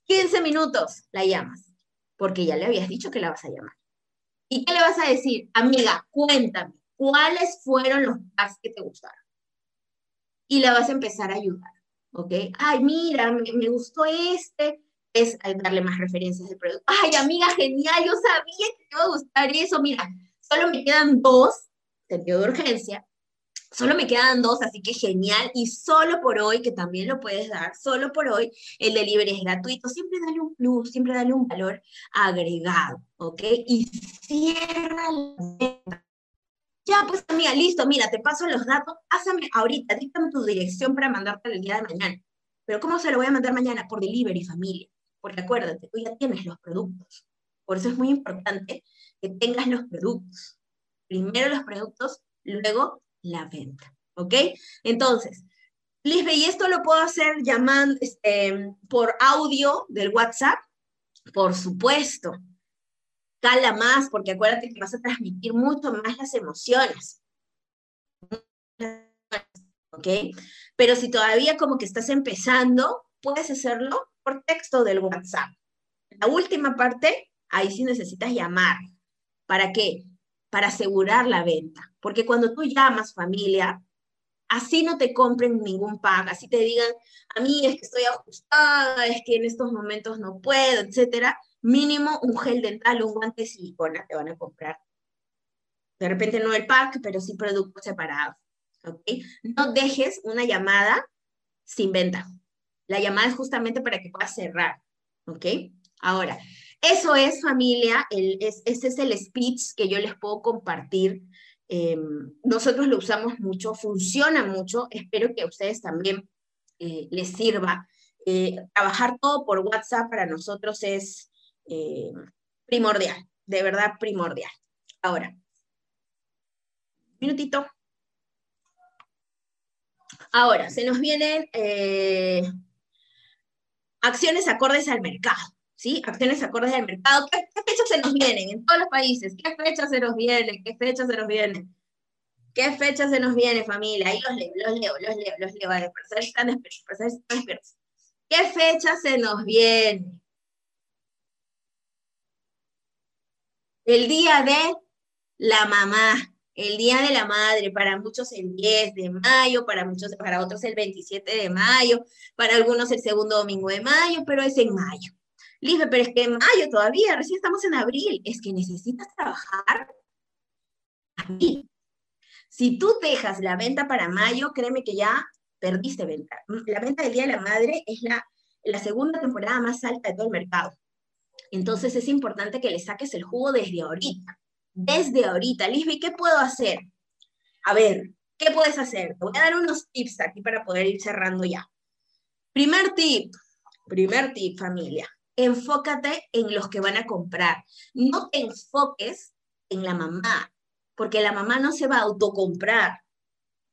15 minutos la llamas, porque ya le habías dicho que la vas a llamar. ¿Y qué le vas a decir? Amiga, cuéntame, ¿cuáles fueron los packs que te gustaron? Y la vas a empezar a ayudar, ¿ok? Ay, mira, me, me gustó este, es darle más referencias del producto. Ay, amiga, genial, yo sabía que te iba a gustar eso. Mira, solo me quedan dos, sentido de urgencia, Solo me quedan dos, así que genial. Y solo por hoy, que también lo puedes dar, solo por hoy, el delivery es gratuito. Siempre dale un plus, siempre dale un valor agregado, ¿ok? Y cierra la venta. Ya, pues amiga, listo, mira, te paso los datos, pásame ahorita, dígame tu dirección para mandarte el día de mañana. Pero ¿cómo se lo voy a mandar mañana? Por delivery, familia. Porque acuérdate, tú ya tienes los productos. Por eso es muy importante que tengas los productos. Primero los productos, luego la venta. ¿Ok? Entonces, Lisbe, ¿y esto lo puedo hacer llamando este, por audio del WhatsApp? Por supuesto. Cala más, porque acuérdate que vas a transmitir mucho más las emociones. ¿Ok? Pero si todavía como que estás empezando, puedes hacerlo por texto del WhatsApp. La última parte, ahí sí necesitas llamar. ¿Para qué? Para asegurar la venta. Porque cuando tú llamas familia, así no te compren ningún pack, así te digan, a mí es que estoy ajustada, es que en estos momentos no puedo, etcétera, mínimo un gel dental un guante de silicona te van a comprar. De repente no el pack, pero sí productos separados. ¿ok? No dejes una llamada sin venta. La llamada es justamente para que puedas cerrar. ¿ok? Ahora, eso es familia, ese es el speech que yo les puedo compartir Em, nosotros lo usamos mucho, funciona mucho, espero que a ustedes también eh, les sirva. Eh, trabajar todo por WhatsApp para nosotros es eh, primordial, de verdad primordial. Ahora, minutito. Ahora, se nos vienen acciones acordes al mercado. ¿Sí? Acciones acordes al mercado. ¿Qué, fechas se nos vienen en todos los países? ¿Qué fechas se nos vienen? ¿Qué fechas se nos vienen? ¿Qué fechas se nos viene, familia? Ahí los leo, los leo, los leo, los leo. Vale, están ¿Qué fecha se nos viene? El día de la mamá, el día de la madre, para muchos el 10 de mayo, para muchos, para otros el 27 de mayo, para algunos el segundo domingo de mayo, pero es en mayo. Libre, pero es que en mayo todavía, recién estamos en abril, es que necesitas trabajar aquí. Si tú dejas la venta para mayo, créeme que ya perdiste venta. La venta del Día de la Madre es la, la segunda temporada más alta de todo el mercado. Entonces es importante que le saques el jugo desde ahorita. Desde ahorita. Lisby, ¿qué puedo hacer? A ver, ¿qué puedes hacer? Te voy a dar unos tips aquí para poder ir cerrando ya. Primer tip, primer tip, familia enfócate en los que van a comprar. No te enfoques en la mamá, porque la mamá no se va a autocomprar.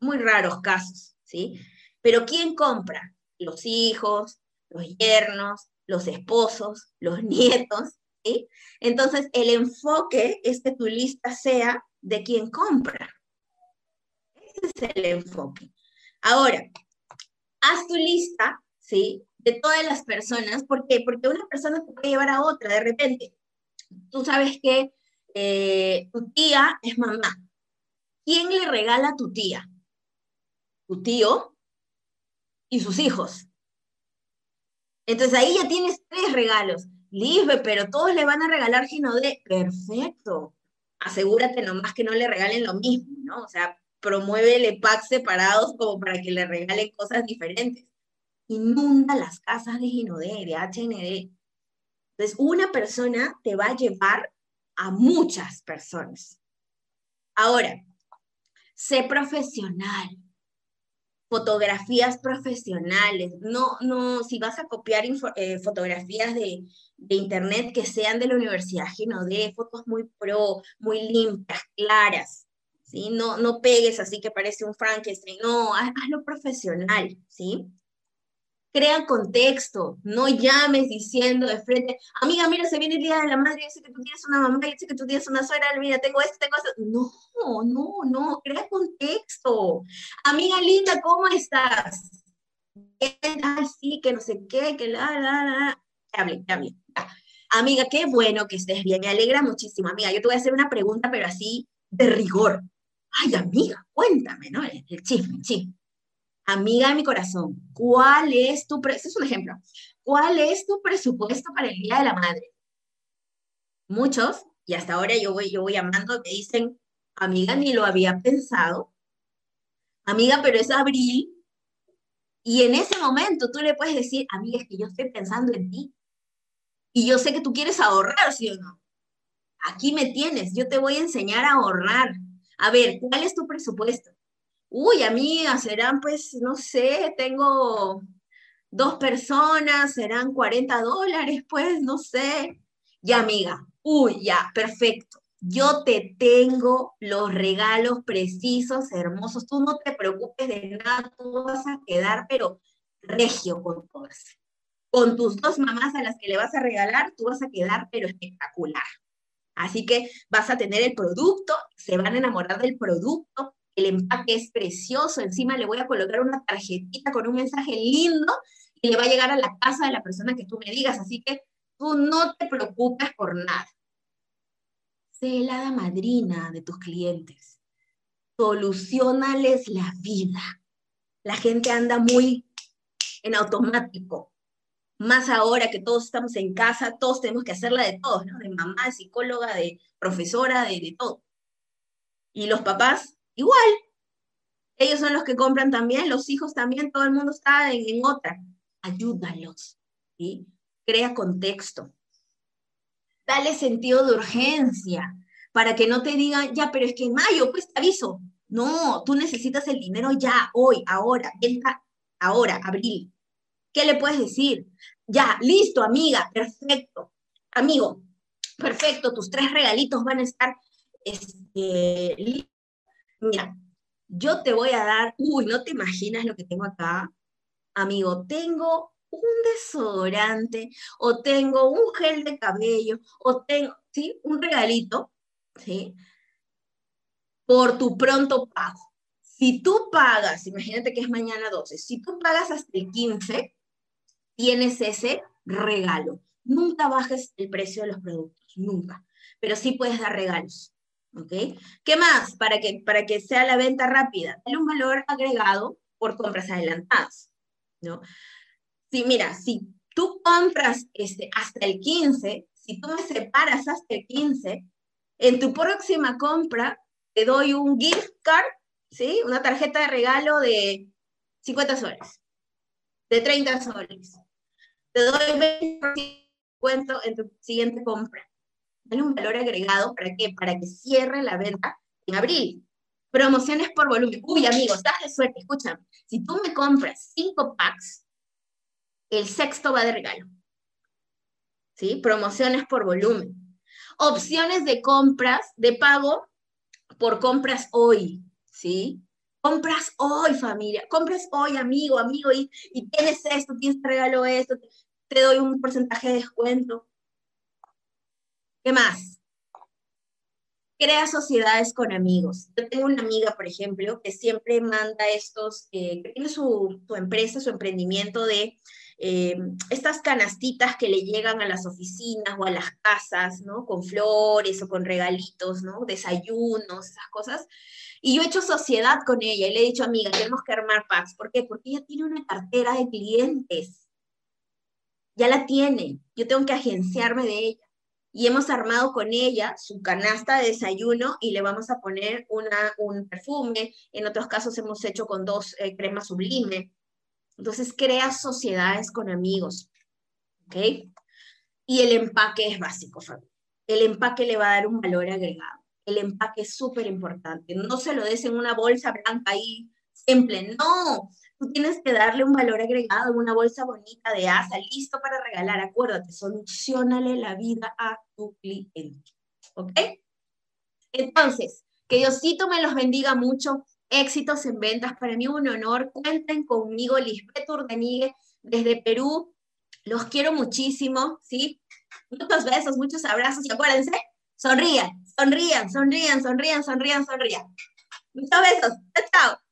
Muy raros casos, ¿sí? Pero ¿quién compra? Los hijos, los yernos, los esposos, los nietos, ¿sí? Entonces, el enfoque es que tu lista sea de quién compra. Ese es el enfoque. Ahora, haz tu lista, ¿sí? De todas las personas. ¿Por qué? Porque una persona te puede llevar a otra de repente. Tú sabes que eh, tu tía es mamá. ¿Quién le regala a tu tía? Tu tío y sus hijos. Entonces ahí ya tienes tres regalos. Lisbe, pero todos le van a regalar Ginodé. Perfecto. Asegúrate nomás que no le regalen lo mismo, ¿no? O sea, promueve packs separados como para que le regalen cosas diferentes inunda las casas de Ginodé, de HND. Entonces, una persona te va a llevar a muchas personas. Ahora, sé profesional. Fotografías profesionales. No, no, si vas a copiar eh, fotografías de, internet que sean de la Universidad Ginodé, fotos muy pro, muy limpias, claras. ¿sí? No, no pegues así que parece un Frankenstein. No, hazlo profesional, ¿sí? Crea contexto, no llames diciendo de frente, amiga, mira, se viene el Día de la Madre, yo sé que tú tienes una mamá, yo sé que tú tienes una suegra, mira, tengo esto, tengo esto. No, no, no, crea contexto. Amiga linda, ¿cómo estás? Ay, sí, que no sé qué, que la, la, la. Hable, hable. Amiga, qué bueno que estés bien, me alegra muchísimo. Amiga, yo te voy a hacer una pregunta, pero así de rigor. Ay, amiga, cuéntame, ¿no? El, el chisme, el chisme amiga de mi corazón, ¿cuál es tu, este es un ejemplo, cuál es tu presupuesto para el Día de la Madre? Muchos, y hasta ahora yo voy, yo voy llamando, me dicen, amiga, ni lo había pensado, amiga, pero es abril, y en ese momento tú le puedes decir, amiga, es que yo estoy pensando en ti, y yo sé que tú quieres ahorrar, ¿sí o no? Aquí me tienes, yo te voy a enseñar a ahorrar. A ver, ¿cuál es tu presupuesto? Uy, amiga, serán pues, no sé, tengo dos personas, serán 40 dólares, pues, no sé. Ya, amiga, uy, ya, perfecto. yo te tengo los regalos precisos, hermosos, tú no te preocupes de nada, tú vas a quedar, pero regio con todas. Con tus dos mamás a las que le vas a regalar, tú vas a quedar, pero espectacular. Así que vas a tener el producto, se van a enamorar del producto, el empaque es precioso, encima le voy a colocar una tarjetita con un mensaje lindo y le va a llegar a la casa de la persona que tú me digas, así que tú no te preocupes por nada. Sé la hada madrina de tus clientes. Solucionales la vida. La gente anda muy en automático. Más ahora que todos estamos en casa, todos tenemos que hacerla de todos. De mamá, de psicóloga, de profesora, de, de todo. Y los papás, igual. Ellos son los que compran también, los hijos también, todo el mundo está en, otra. Ayúdalos. ¿sí? Crea contexto dale sentido de urgencia, para que no te digan, ya, pero es que en mayo, pues te aviso. No, tú necesitas el dinero ya, hoy, ahora, venta ahora, abril. ¿Qué le puedes decir? Ya, listo, amiga, perfecto. Amigo, perfecto, tus tres regalitos van a estar este, Mira, yo te voy a dar, uy, no te imaginas lo que tengo acá. Amigo, tengo un desodorante o tengo un gel de cabello o tengo, ¿sí? Un regalito, ¿sí? Por tu pronto pago. Si tú pagas, imagínate que es mañana 12, si tú pagas hasta el 15, tienes ese regalo. Nunca bajes el precio de los productos, nunca. Pero sí puedes dar regalos. ¿Ok? ¿Qué más? Para que, para que sea la venta rápida. Dale un valor agregado por compras adelantadas. ¿no? si mira, si tú compras este, hasta el 15, si tú me separas hasta el 15, en tu próxima compra te doy un gift card, ¿sí? Una tarjeta de regalo de 50 soles, de 30 soles. Te doy 20% cuento en tu siguiente compra. Dale un valor agregado, ¿para qué? Para que cierre la venta en abril. Promociones por volumen. Uy, amigos, estás de suerte, escúchame. Si tú me compras 5 packs, el sexto va de regalo. ¿Sí? Promociones por volumen. Opciones de compras, de pago por compras hoy. ¿Sí? Compras hoy, familia. Compras hoy, amigo, amigo, y, y tienes esto, tienes regalo esto, te doy un porcentaje de descuento. ¿Qué más? Crea sociedades con amigos. Yo tengo una amiga, por ejemplo, que siempre manda estos, eh, que tiene su, empresa, su emprendimiento de eh, estas canastitas que le llegan a las oficinas o a las casas, ¿no? Con flores o con regalitos, ¿no? Desayunos, esas cosas. Y yo he hecho sociedad con ella y le he dicho, amiga, tenemos que armar packs. ¿Por qué? Porque ella tiene una cartera de clientes. Ya la tiene. Yo tengo que agenciarme de ella. Y hemos armado con ella su canasta de desayuno y le vamos a poner una, un perfume. En otros casos hemos hecho con dos eh, cremas sublime. Entonces crea sociedades con amigos, ¿ok? Y el empaque es básico, familia. El empaque le va a dar un valor agregado. El empaque es súper importante. No se lo des en una bolsa blanca ahí, simple. No, tú tienes que darle un valor agregado, una bolsa bonita de asa, listo para regalar. Acuérdate, solucionale la vida a tu cliente. ¿Ok? Entonces, que Diosito me los bendiga mucho éxitos en ventas. Para mí un honor. Cuenten conmigo, Lisbeth Urdenigue, desde Perú. Los quiero muchísimo, ¿sí? Muchos besos, muchos abrazos y acuérdense, sonrían, sonrían, sonrían, sonrían, sonrían, sonrían. Muchos besos. Chao, chao.